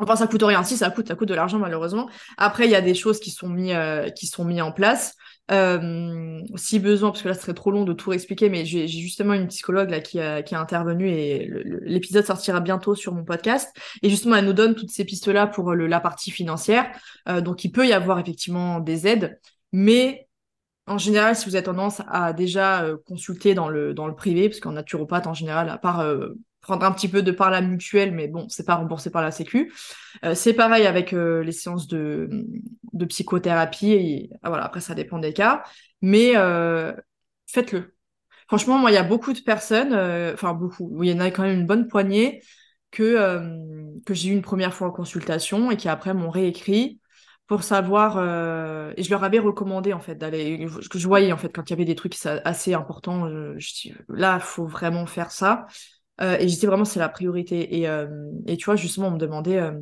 Enfin, ça coûte rien. Si, ça coûte, ça coûte de l'argent, malheureusement. Après, il y a des choses qui sont mis, euh, qui sont mis en place. Euh, si besoin, parce que là, ce serait trop long de tout expliquer, mais j'ai justement une psychologue là qui a, qui a intervenu et l'épisode sortira bientôt sur mon podcast. Et justement, elle nous donne toutes ces pistes-là pour le, la partie financière. Euh, donc, il peut y avoir effectivement des aides, mais en général, si vous avez tendance à déjà euh, consulter dans le, dans le privé, parce qu'en naturopathe, en général, à part prendre un petit peu de par la mutuelle, mais bon, c'est pas remboursé par la Sécu. Euh, c'est pareil avec euh, les séances de, psychothérapie. Et, ah, voilà, après, ça dépend des cas. Mais euh, faites-le. Franchement, moi, il y a beaucoup de personnes, enfin beaucoup, il y en a quand même une bonne poignée, que, que j'ai eu une première fois en consultation et qui après m'ont réécrit pour savoir et je leur avais recommandé en fait d'aller que je voyais en fait quand il y avait des trucs assez importants je, là il faut vraiment faire ça euh, et j'étais vraiment, c'est la priorité. Et, euh, et, tu vois, justement, on me demandait, euh,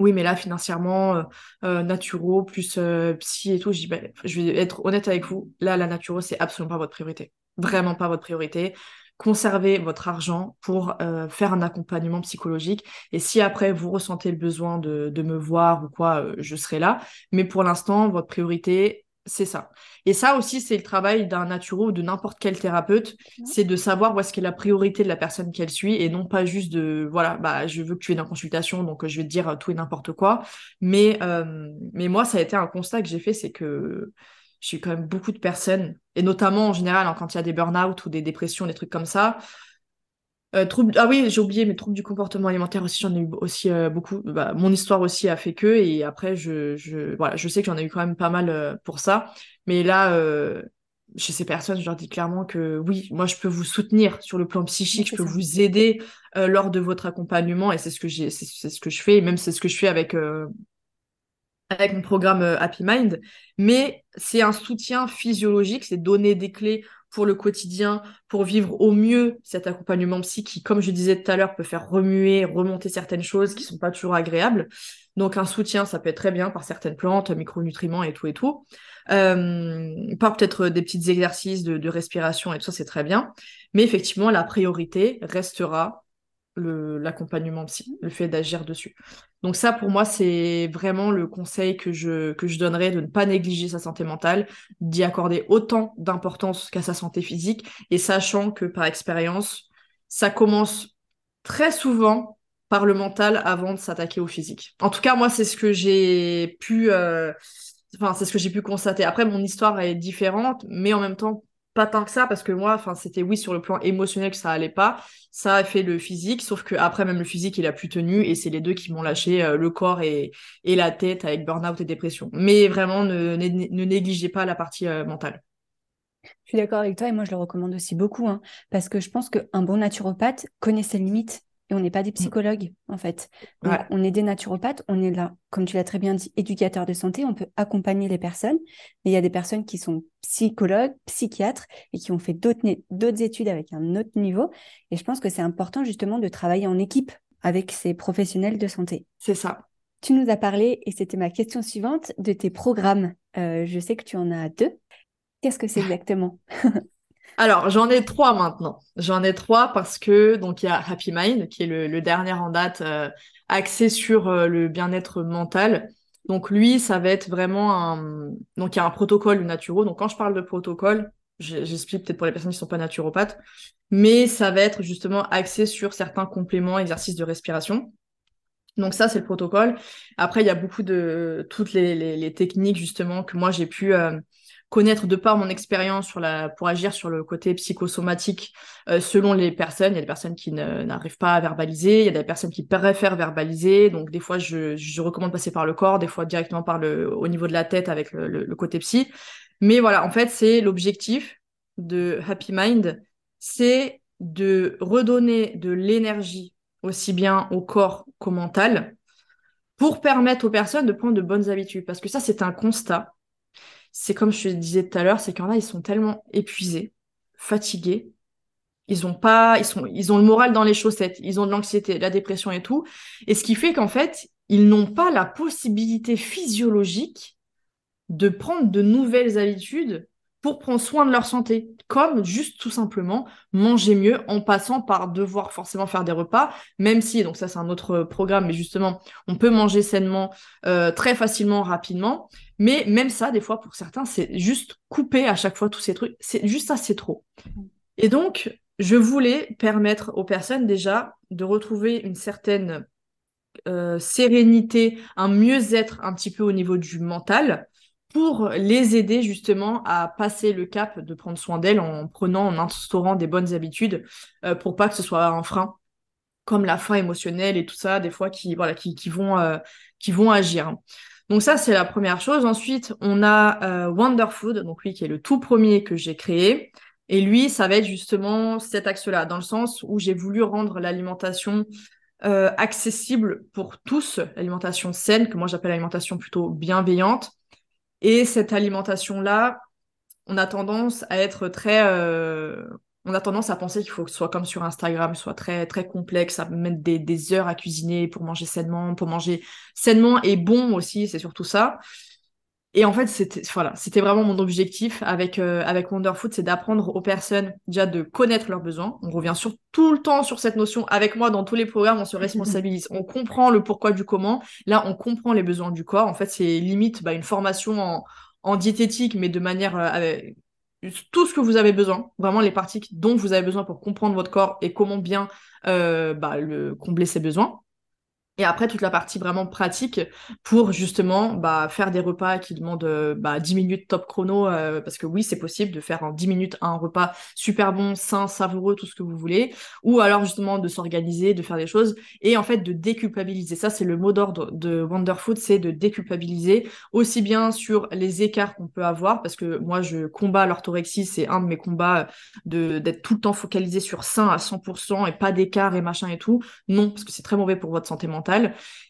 oui, mais là, financièrement, naturo plus psy et tout, je dis, ben, je vais être honnête avec vous, là, la naturo, c'est absolument pas votre priorité. Vraiment pas votre priorité. Conservez votre argent pour faire un accompagnement psychologique. Et si après, vous ressentez le besoin de, de me voir ou quoi, je serai là. Mais pour l'instant, votre priorité, c'est ça. Et ça aussi, c'est le travail d'un naturo ou de n'importe quel thérapeute, c'est de savoir où est-ce qu'est la priorité de la personne qu'elle suit et non pas juste de, voilà, bah, je veux que tu aies une consultation, donc je vais te dire tout et n'importe quoi. Mais, euh, mais moi, ça a été un constat que j'ai fait, c'est que j'ai quand même beaucoup de personnes, et notamment en général, hein, quand il y a des burn-out ou des dépressions, des trucs comme ça, euh, ah oui, j'ai oublié, mes troubles du comportement alimentaire aussi, j'en ai eu aussi euh, beaucoup. Bah, mon histoire aussi a fait que, et après, je, je, voilà, je sais que j'en ai eu quand même pas mal euh, pour ça. Mais là, chez ces personnes, je leur dis clairement que oui, moi, je peux vous soutenir sur le plan psychique, je peux vous aider lors de votre accompagnement, et c'est ce que j'ai, c'est, ce que je fais, et même c'est ce que je fais avec avec mon programme Happy Mind, mais c'est un soutien physiologique, c'est donner des clés pour le quotidien, pour vivre au mieux cet accompagnement psy qui, comme je disais tout à l'heure, peut faire remuer, remonter certaines choses qui sont pas toujours agréables. Donc un soutien, ça peut être très bien par certaines plantes, micronutriments et tout et tout. Euh, par peut-être des petits exercices de, de respiration et tout ça, c'est très bien. Mais effectivement, la priorité restera l'accompagnement psy, le fait d'agir dessus. Donc ça, pour moi, c'est vraiment le conseil que je, donnerais de ne pas négliger sa santé mentale, d'y accorder autant d'importance qu'à sa santé physique, et sachant que par expérience, ça commence très souvent par le mental avant de s'attaquer au physique. En tout cas, moi, c'est ce que j'ai pu... Euh, enfin, c'est ce que j'ai pu constater. Après, mon histoire est différente, mais en même temps, pas tant que ça parce que moi c'était oui sur le plan émotionnel que ça allait pas. Ça a fait le physique sauf que après même le physique il a plus tenu et c'est les deux qui m'ont lâché euh, le corps et, la tête avec burn-out et dépression. Mais vraiment ne, ne, négligez pas la partie euh, mentale. Je suis d'accord avec toi et moi je le recommande aussi beaucoup hein, parce que je pense qu'un bon naturopathe connaît ses limites et on n'est pas des mmh. psychologues, en fait. On est des naturopathes, on est là, comme tu l'as très bien dit, éducateurs de santé, on peut accompagner les personnes. Mais il y a des personnes qui sont psychologues, psychiatres et qui ont fait d'autres études avec un autre niveau. Et je pense que c'est important justement de travailler en équipe avec ces professionnels de santé. C'est ça. Tu nous as parlé, et c'était ma question suivante, de tes programmes. Euh, je sais que tu en as deux. Qu'est-ce que c'est exactement? Alors, j'en ai trois maintenant. J'en ai trois parce que donc il y a Happy Mind qui est le, dernier en date euh, axé sur euh, le bien-être mental. Donc lui, ça va être vraiment un donc il y a un protocole naturo. Donc quand je parle de protocole, j'explique peut-être pour les personnes qui ne sont pas naturopathes, mais ça va être justement axé sur certains compléments, exercices de respiration. Donc ça, c'est le protocole. Après, il y a beaucoup de toutes les, techniques justement que moi j'ai pu euh, connaître de par mon expérience sur la pour agir sur le côté psychosomatique euh, selon les personnes. Il y a des personnes qui n'arrivent pas à verbaliser, il y a des personnes qui préfèrent verbaliser. Donc des fois, je, je recommande passer par le corps, des fois directement par le au niveau de la tête avec le, le, côté psy. Mais voilà, en fait, c'est l'objectif de Happy Mind, c'est de redonner de l'énergie aussi bien au corps qu'au mental pour permettre aux personnes de prendre de bonnes habitudes. Parce que ça, c'est un constat c'est comme je te disais tout à l'heure, c'est qu'il y en a, ils sont tellement épuisés, fatigués, ils ont pas, ils sont, ils ont le moral dans les chaussettes, ils ont de l'anxiété, la dépression et tout, et ce qui fait qu'en fait, ils n'ont pas la possibilité physiologique de prendre de nouvelles habitudes pour prendre soin de leur santé, comme juste tout simplement manger mieux en passant par devoir forcément faire des repas, même si, donc ça c'est un autre programme, mais justement, on peut manger sainement euh, très facilement, rapidement, mais même ça, des fois, pour certains, c'est juste couper à chaque fois tous ces trucs, c'est juste c'est trop. Et donc, je voulais permettre aux personnes déjà de retrouver une certaine euh, sérénité, un mieux-être un petit peu au niveau du mental, pour les aider justement à passer le cap de prendre soin d'elles en prenant, en instaurant des bonnes habitudes euh, pour pas que ce soit un frein comme la faim émotionnelle et tout ça, des fois qui, voilà, qui, qui vont, euh, qui vont agir. Donc ça, c'est la première chose. Ensuite, on a euh, Wonder Food, donc lui qui est le tout premier que j'ai créé. Et lui, ça va être justement cet axe-là, dans le sens où j'ai voulu rendre l'alimentation accessible pour tous, l'alimentation saine, que moi j'appelle l'alimentation plutôt bienveillante. Et cette alimentation-là, on a tendance à être très, euh, on a tendance à penser qu'il faut que ce soit comme sur Instagram, soit très très complexe, à mettre des, des, heures à cuisiner pour manger sainement, pour manger sainement et bon aussi, c'est surtout ça. Et en fait, c'était voilà, c'était vraiment mon objectif avec euh, avec Wonderfood, c'est d'apprendre aux personnes déjà de connaître leurs besoins. On revient sur tout le temps sur cette notion. Avec moi, dans tous les programmes, on se responsabilise, on comprend le pourquoi du comment. Là, on comprend les besoins du corps. En fait, c'est limite bah, une formation en, en diététique, mais de manière euh, tout ce que vous avez besoin, vraiment les parties dont vous avez besoin pour comprendre votre corps et comment bien euh, bah, le, combler ses besoins. Et après, toute la partie vraiment pratique pour justement bah, faire des repas qui demandent euh, bah, 10 minutes top chrono, euh, parce que oui, c'est possible de faire en 10 minutes un repas super bon, sain, savoureux, tout ce que vous voulez, ou alors justement de s'organiser, de faire des choses, et en fait de déculpabiliser. Ça, c'est le mot d'ordre de Wonderfood, c'est de déculpabiliser, aussi bien sur les écarts qu'on peut avoir, parce que moi, je combats l'orthorexie, c'est un de mes combats de d'être tout le temps focalisé sur sain à 100% et pas d'écart et machin et tout. Non, parce que c'est très mauvais pour votre santé mentale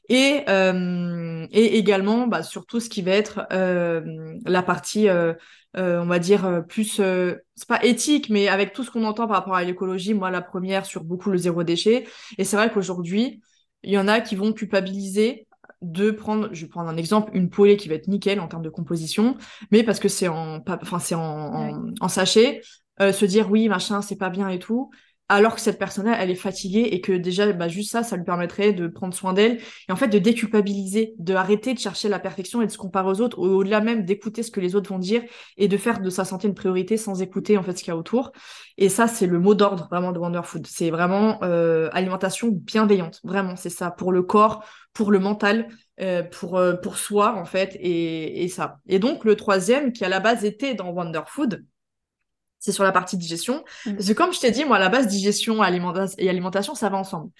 et, euh, et également bah, sur tout ce qui va être euh, la partie, euh, on va dire, plus, c'est pas éthique, mais avec tout ce qu'on entend par rapport à l'écologie, moi la première sur beaucoup le zéro déchet. Et c'est vrai qu'aujourd'hui, il y en a qui vont culpabiliser de prendre, je vais prendre un exemple, une poêlée qui va être nickel en termes de composition, mais parce que c'est en, enfin c'est en, en, sachet, se dire oui machin c'est pas bien et tout, alors que cette personne-là, elle est fatiguée et que déjà, bah, juste ça, ça lui permettrait de prendre soin d'elle et en fait de déculpabiliser, de arrêter de chercher la perfection et de se comparer aux autres, au-delà même d'écouter ce que les autres vont dire et de faire de sa santé une priorité sans écouter en fait ce qu'il y a autour. Et ça, c'est le mot d'ordre vraiment de Wonder Food. C'est vraiment euh, alimentation bienveillante, vraiment, c'est ça pour le corps, pour le mental. Euh, pour, euh, pour soi en fait et, et ça. Et donc le troisième qui à la base était dans Wonder Food, c'est sur la partie digestion. Mm. Parce que comme je t'ai dit, moi, à la base, digestion et alimentation, ça va ensemble.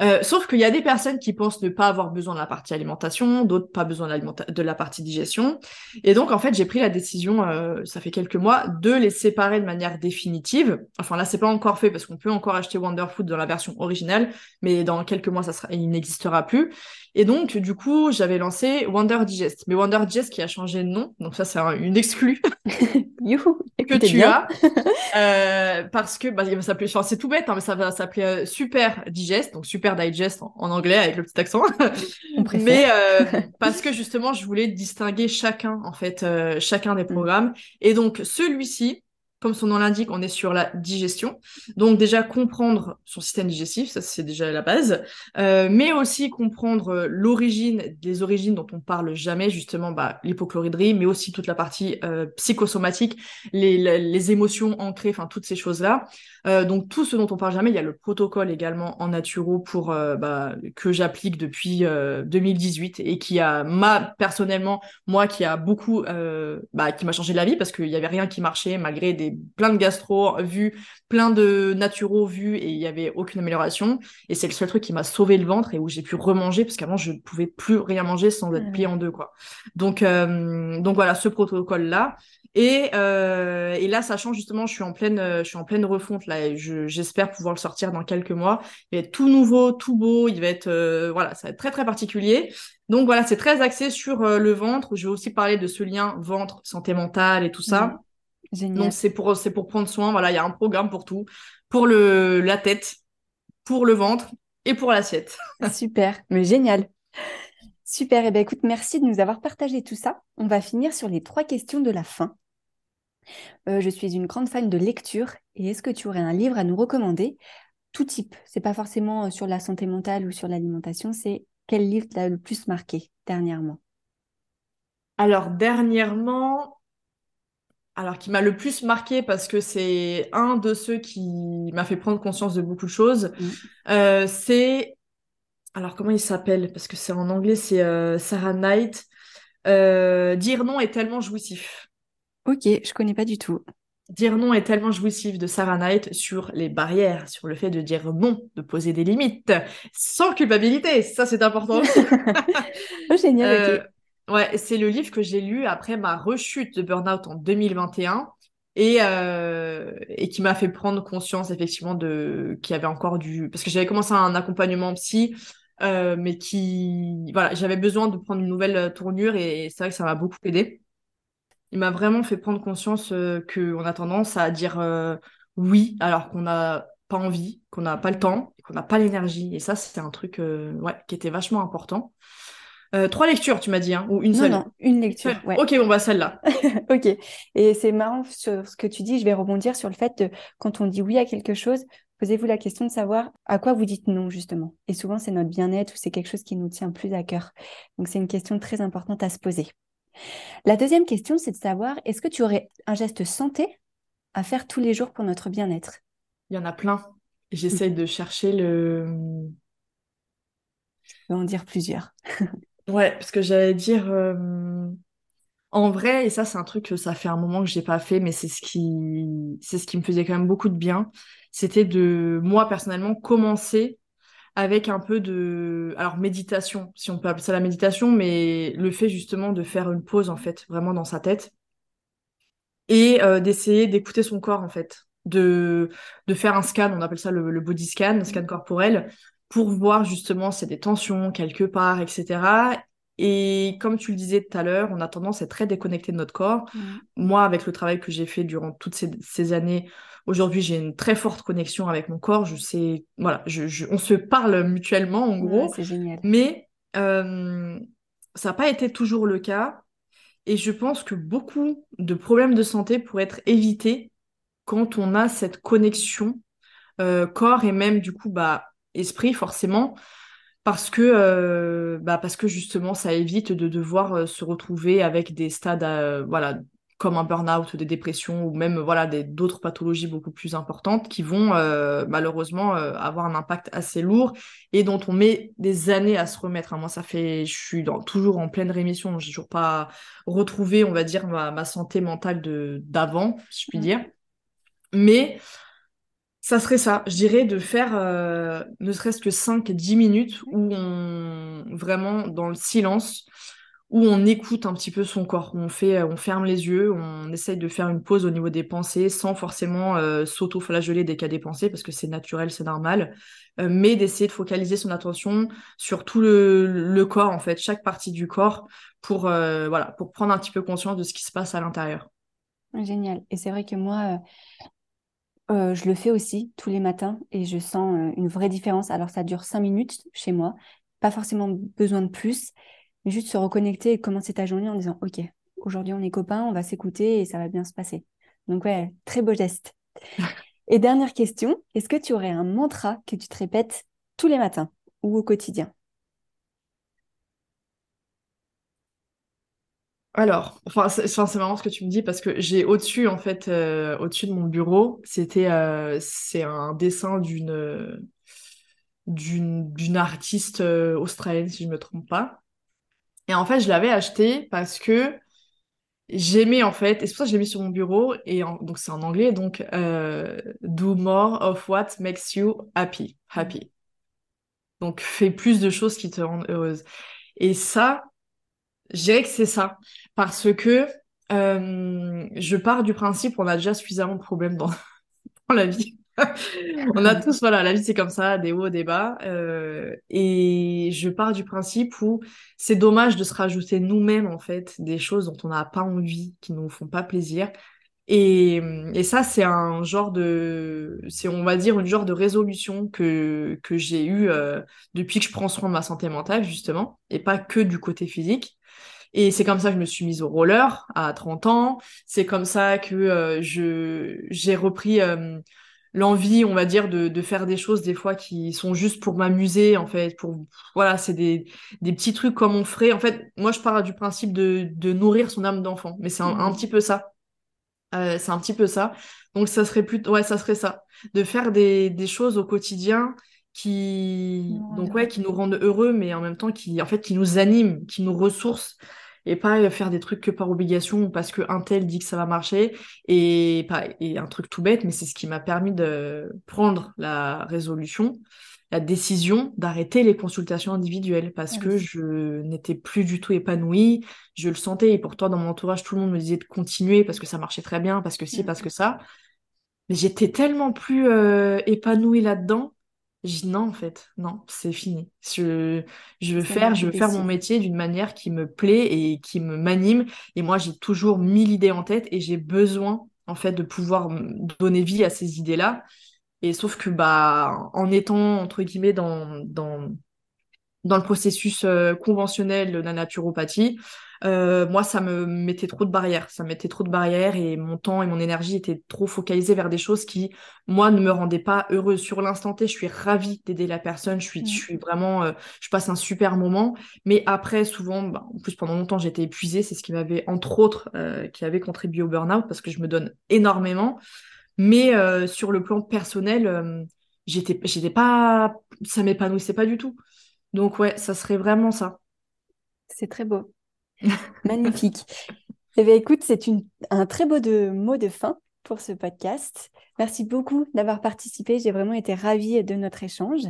Euh, sauf qu'il y a des personnes qui pensent ne pas avoir besoin de la partie alimentation, d'autres pas besoin de, de, la partie digestion. Et donc, en fait, j'ai pris la décision, euh, ça fait quelques mois, de les séparer de manière définitive. Enfin, là, c'est pas encore fait parce qu'on peut encore acheter Wonder Food dans la version originale, mais dans quelques mois, ça sera, il n'existera plus. Et donc, du coup, j'avais lancé Wonder Digest. Mais Wonder Digest qui a changé de nom, donc ça, c'est une exclue que tu as. Euh, parce que, bah, il va s'appeler, c'est tout bête, hein, mais ça va s'appeler euh, Super Digest, donc Super Digest en, anglais avec le petit accent. mais euh, parce que justement, je voulais distinguer chacun, en fait, chacun des mm. programmes. Et donc, celui-ci, comme son nom l'indique, on est sur la digestion. Donc déjà comprendre son système digestif, ça c'est déjà la base, euh, mais aussi comprendre euh, l'origine des origines dont on parle jamais, justement bah, mais aussi toute la partie euh, psychosomatique, les, les, émotions ancrées, enfin toutes ces choses-là. Euh, donc tout ce dont on parle jamais, il y a le protocole également en naturo pour bah, que j'applique depuis 2018 et qui a ma personnellement moi qui a beaucoup bah, qui m'a changé la vie parce qu'il y avait rien qui marchait malgré des plein de gastro vus, plein de naturaux vus et il y avait aucune amélioration. Et c'est le seul truc qui m'a sauvé le ventre et où j'ai pu remanger parce qu'avant je ne pouvais plus rien manger sans être plié en deux quoi. Donc euh, donc voilà ce protocole là. Et, euh, et là, sachant justement, je suis en pleine, je suis en pleine refonte là, et j'espère pouvoir le sortir dans quelques mois. Il va être tout nouveau, tout beau. Il va être, euh, voilà, ça va être très très particulier. Donc voilà, c'est très axé sur le ventre. Je vais aussi parler de ce lien ventre, santé mentale et tout ça. Mmh. Donc c'est pour c'est pour prendre soin. Voilà, il y a un programme pour tout, pour le la tête, pour le ventre et pour l'assiette. Super, mais génial. Super. Et eh ben écoute, merci de nous avoir partagé tout ça. On va finir sur les trois questions de la fin. Euh, je suis une grande fan de lecture et est-ce que tu aurais un livre à nous recommander? Tout type. C'est pas forcément euh, sur la santé mentale ou sur l'alimentation. C'est quel livre t'a le plus marqué dernièrement? Alors dernièrement, alors qui m'a le plus marqué parce que c'est un de ceux qui m'a fait prendre conscience de beaucoup de choses. Mm. Euh, c'est alors comment il s'appelle? Parce que c'est en anglais, c'est euh, Sarah Knight. Euh, Dire non est tellement jouissif. Ok, je connais pas du tout. Dire non est tellement jouissif de Sarah Knight sur les barrières, sur le fait de dire non, de poser des limites, sans culpabilité. Ça, c'est important. oh, génial, Ouais, c'est le livre que j'ai lu après ma rechute de burn-out en 2021 et, euh, et qui m'a fait prendre conscience effectivement de qu'il y avait encore du... Parce que j'avais commencé un accompagnement psy, euh, mais qui... Voilà, j'avais besoin de prendre une nouvelle tournure et c'est vrai que ça m'a beaucoup aidé il m'a vraiment fait prendre conscience euh, qu'on a tendance à dire euh, oui alors qu'on n'a pas envie, qu'on n'a pas le temps, qu'on n'a pas l'énergie. Et ça, c'était un truc euh, ouais, qui était vachement important. Trois lectures, tu m'as dit, hein, ou une seule Non, une lecture. Ok, bon, bah celle-là. ok. Et c'est marrant sur ce que tu dis, je vais rebondir sur le fait de quand on dit oui à quelque chose, posez-vous la question de savoir à quoi vous dites non, justement. Et souvent, c'est notre bien-être ou c'est quelque chose qui nous tient plus à cœur. Donc, c'est une question très importante à se poser. La deuxième question, c'est de savoir, est-ce que tu aurais un geste santé à faire tous les jours pour notre bien-être? Il y en a plein. J'essaye de chercher le... Je peux en dire plusieurs. ouais, parce que j'allais dire... Euh, en vrai, et ça c'est un truc que ça fait un moment que j'ai pas fait, mais c'est ce qui, c'est ce qui me faisait quand même beaucoup de bien. C'était de moi personnellement commencer avec un peu de alors méditation si on peut appeler ça la méditation mais le fait justement de faire une pause en fait vraiment dans sa tête et euh, d'essayer d'écouter son corps en fait de de faire un scan on appelle ça le, body scan le scan corporel pour voir justement s'il y a des tensions quelque part etc et comme tu le disais tout à l'heure, on a tendance à être très déconnecté de notre corps. Moi, avec le travail que j'ai fait durant toutes ces, ces années, Aujourd'hui, j'ai une très forte connexion avec mon corps. Je sais, voilà, je, on se parle mutuellement en gros. c'est génial. Mais euh, ça n'a pas été toujours le cas. Et je pense que beaucoup de problèmes de santé pourraient être évités quand on a cette connexion euh, corps et même du coup bah esprit forcément parce que euh, bah parce que justement ça évite de devoir se retrouver avec des stades voilà comme un burn-out, des dépressions ou même voilà d'autres pathologies beaucoup plus importantes qui vont euh, malheureusement euh, avoir un impact assez lourd et dont on met des années à se remettre. Hein. Moi, ça fait, je suis toujours en pleine rémission, j'ai toujours pas retrouvé, on va dire, ma, santé mentale de d'avant, si je puis mmh. dire. Mais ça serait ça, je dirais, de faire euh, ne serait-ce que 5-10 minutes où on vraiment dans le silence où on écoute un petit peu son corps, on fait, on ferme les yeux, on essaye de faire une pause au niveau des pensées sans forcément euh, s'auto-flageller dès qu'il y a des pensées parce que c'est naturel, c'est normal, euh, mais d'essayer de focaliser son attention sur tout le, corps en fait, chaque partie du corps pour euh, voilà, pour prendre un petit peu conscience de ce qui se passe à l'intérieur. Génial. Et c'est vrai que moi, je le fais aussi tous les matins et je sens une vraie différence. Alors ça dure cinq minutes chez moi, pas forcément besoin de plus juste se reconnecter et commencer ta journée en disant Ok, aujourd'hui on est copains, on va s'écouter et ça va bien se passer. Donc, ouais, très beau geste. et dernière question est-ce que tu aurais un mantra que tu te répètes tous les matins ou au quotidien? Alors, enfin, c'est marrant ce que tu me dis parce que j'ai au-dessus, en fait, euh, au-dessus de mon bureau, c'était, euh, c'est un dessin d'une, d'une, artiste euh, australienne, si je me trompe pas. Et en fait, je l'avais acheté parce que j'aimais en fait, et c'est pour ça que je l'ai mis sur mon bureau, et donc c'est en anglais, donc do more of what makes you happy, happy. Donc fais plus de choses qui te rendent heureuse. Et ça, je dirais que c'est ça, parce que euh, je pars du principe qu'on a déjà suffisamment de problèmes dans, la vie. on a tous, voilà, la vie c'est comme ça, des hauts, des bas. Euh, et je pars du principe où c'est dommage de se rajouter nous-mêmes, en fait, des choses dont on n'a pas envie, qui ne nous font pas plaisir. Et, et ça, c'est un genre de, c'est on va dire une genre de résolution que, que j'ai eue euh, depuis que je prends soin de ma santé mentale, justement, et pas que du côté physique. Et c'est comme ça que je me suis mise au roller à 30 ans. C'est comme ça que euh, je j'ai repris l'envie, on va dire, de, de, faire des choses des fois qui sont juste pour m'amuser, en fait. Pour voilà, c'est des, des petits trucs comme on ferait. En fait, moi, je pars du principe de, de nourrir son âme d'enfant, mais c'est un, un, mmh. petit peu ça. Euh, c'est un petit peu ça. Donc, ça serait plus, ouais, ça serait ça, de faire des, des choses au quotidien qui, donc ouais, qui nous rendent heureux, mais en même temps qui, en fait, qui nous animent, qui nous ressourcent et pas faire des trucs que par obligation ou parce que un tel dit que ça va marcher et pas et un truc tout bête mais c'est ce qui m'a permis de prendre la résolution la décision d'arrêter les consultations individuelles parce que je n'étais plus du tout épanouie, je le sentais et pourtant dans mon entourage tout le monde me disait de continuer parce que ça marchait très bien, parce que si, parce que ça. Mais j'étais tellement plus euh, épanouie là-dedans. J'ai dit non en fait, non, c'est fini. Je, je veux faire, je veux faire mon métier d'une manière qui me plaît et qui me m'anime. Et moi j'ai toujours mis l'idée en tête et j'ai besoin en fait de pouvoir donner vie à ces idées-là. Et sauf que bah en étant entre guillemets dans, dans, dans le processus euh, conventionnel de la naturopathie, euh, moi ça me mettait trop de barrières, ça mettait trop de barrières et mon temps et mon énergie étaient trop focalisés vers des choses qui moi ne me rendaient pas heureuse. Sur l'instant T, je suis ravie d'aider la personne, je suis, je mmh. suis vraiment, euh, je passe un super moment. Mais après souvent, bah, en plus pendant longtemps j'étais épuisée, c'est ce qui m'avait entre autres qui avait contribué au burn-out parce que je me donne énormément. Mais euh, sur le plan personnel, euh, j'étais, j'étais pas, ça m'épanouissait pas du tout. Donc ouais, ça serait vraiment ça. C'est très beau. Magnifique. Eh bien, écoute, c'est un très beau mot de fin pour ce podcast. Merci beaucoup d'avoir participé. J'ai vraiment été ravie de notre échange.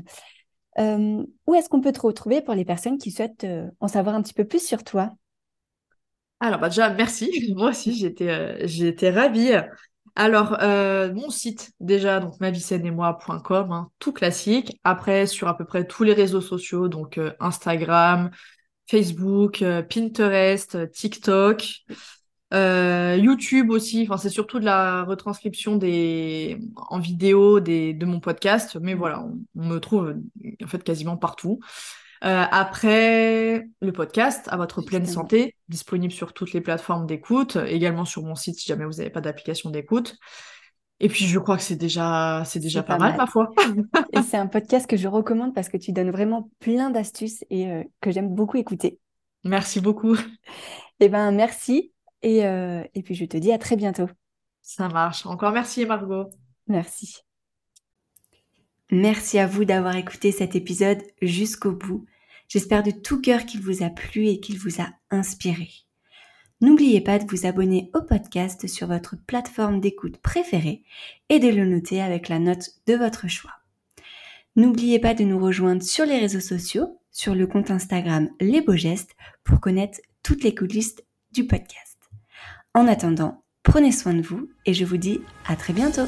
Euh, où est-ce qu'on peut te retrouver pour les personnes qui souhaitent en savoir un petit peu plus sur toi? Alors, bah déjà, merci. Moi aussi, j'étais, j'étais ravie. Alors, euh, mon site, déjà, donc moi.com, hein, tout classique. Après, sur à peu près tous les réseaux sociaux, donc euh, Instagram, Facebook, euh, Pinterest, TikTok, YouTube aussi. Enfin, c'est surtout de la retranscription des en vidéo des de mon podcast, mais voilà, on me trouve en fait quasiment partout. Euh, après, le podcast, à votre pleine santé, disponible sur toutes les plateformes d'écoute, également sur mon site si jamais vous n'avez pas d'application d'écoute. Et puis, je crois que c'est déjà, c'est déjà pas, mal, ma foi. et c'est un podcast que je recommande parce que tu donnes vraiment plein d'astuces et euh, que j'aime beaucoup écouter. Merci beaucoup. Eh ben, merci. Et, euh, et puis, je te dis à très bientôt. Ça marche. Encore merci, Margot. Merci. Merci à vous d'avoir écouté cet épisode jusqu'au bout. J'espère de tout cœur qu'il vous a plu et qu'il vous a inspiré. N'oubliez pas de vous abonner au podcast sur votre plateforme d'écoute préférée et de le noter avec la note de votre choix. N'oubliez pas de nous rejoindre sur les réseaux sociaux, sur le compte Instagram Les Beaux Gestes pour connaître toutes les coulisses du podcast. En attendant, prenez soin de vous et je vous dis à très bientôt.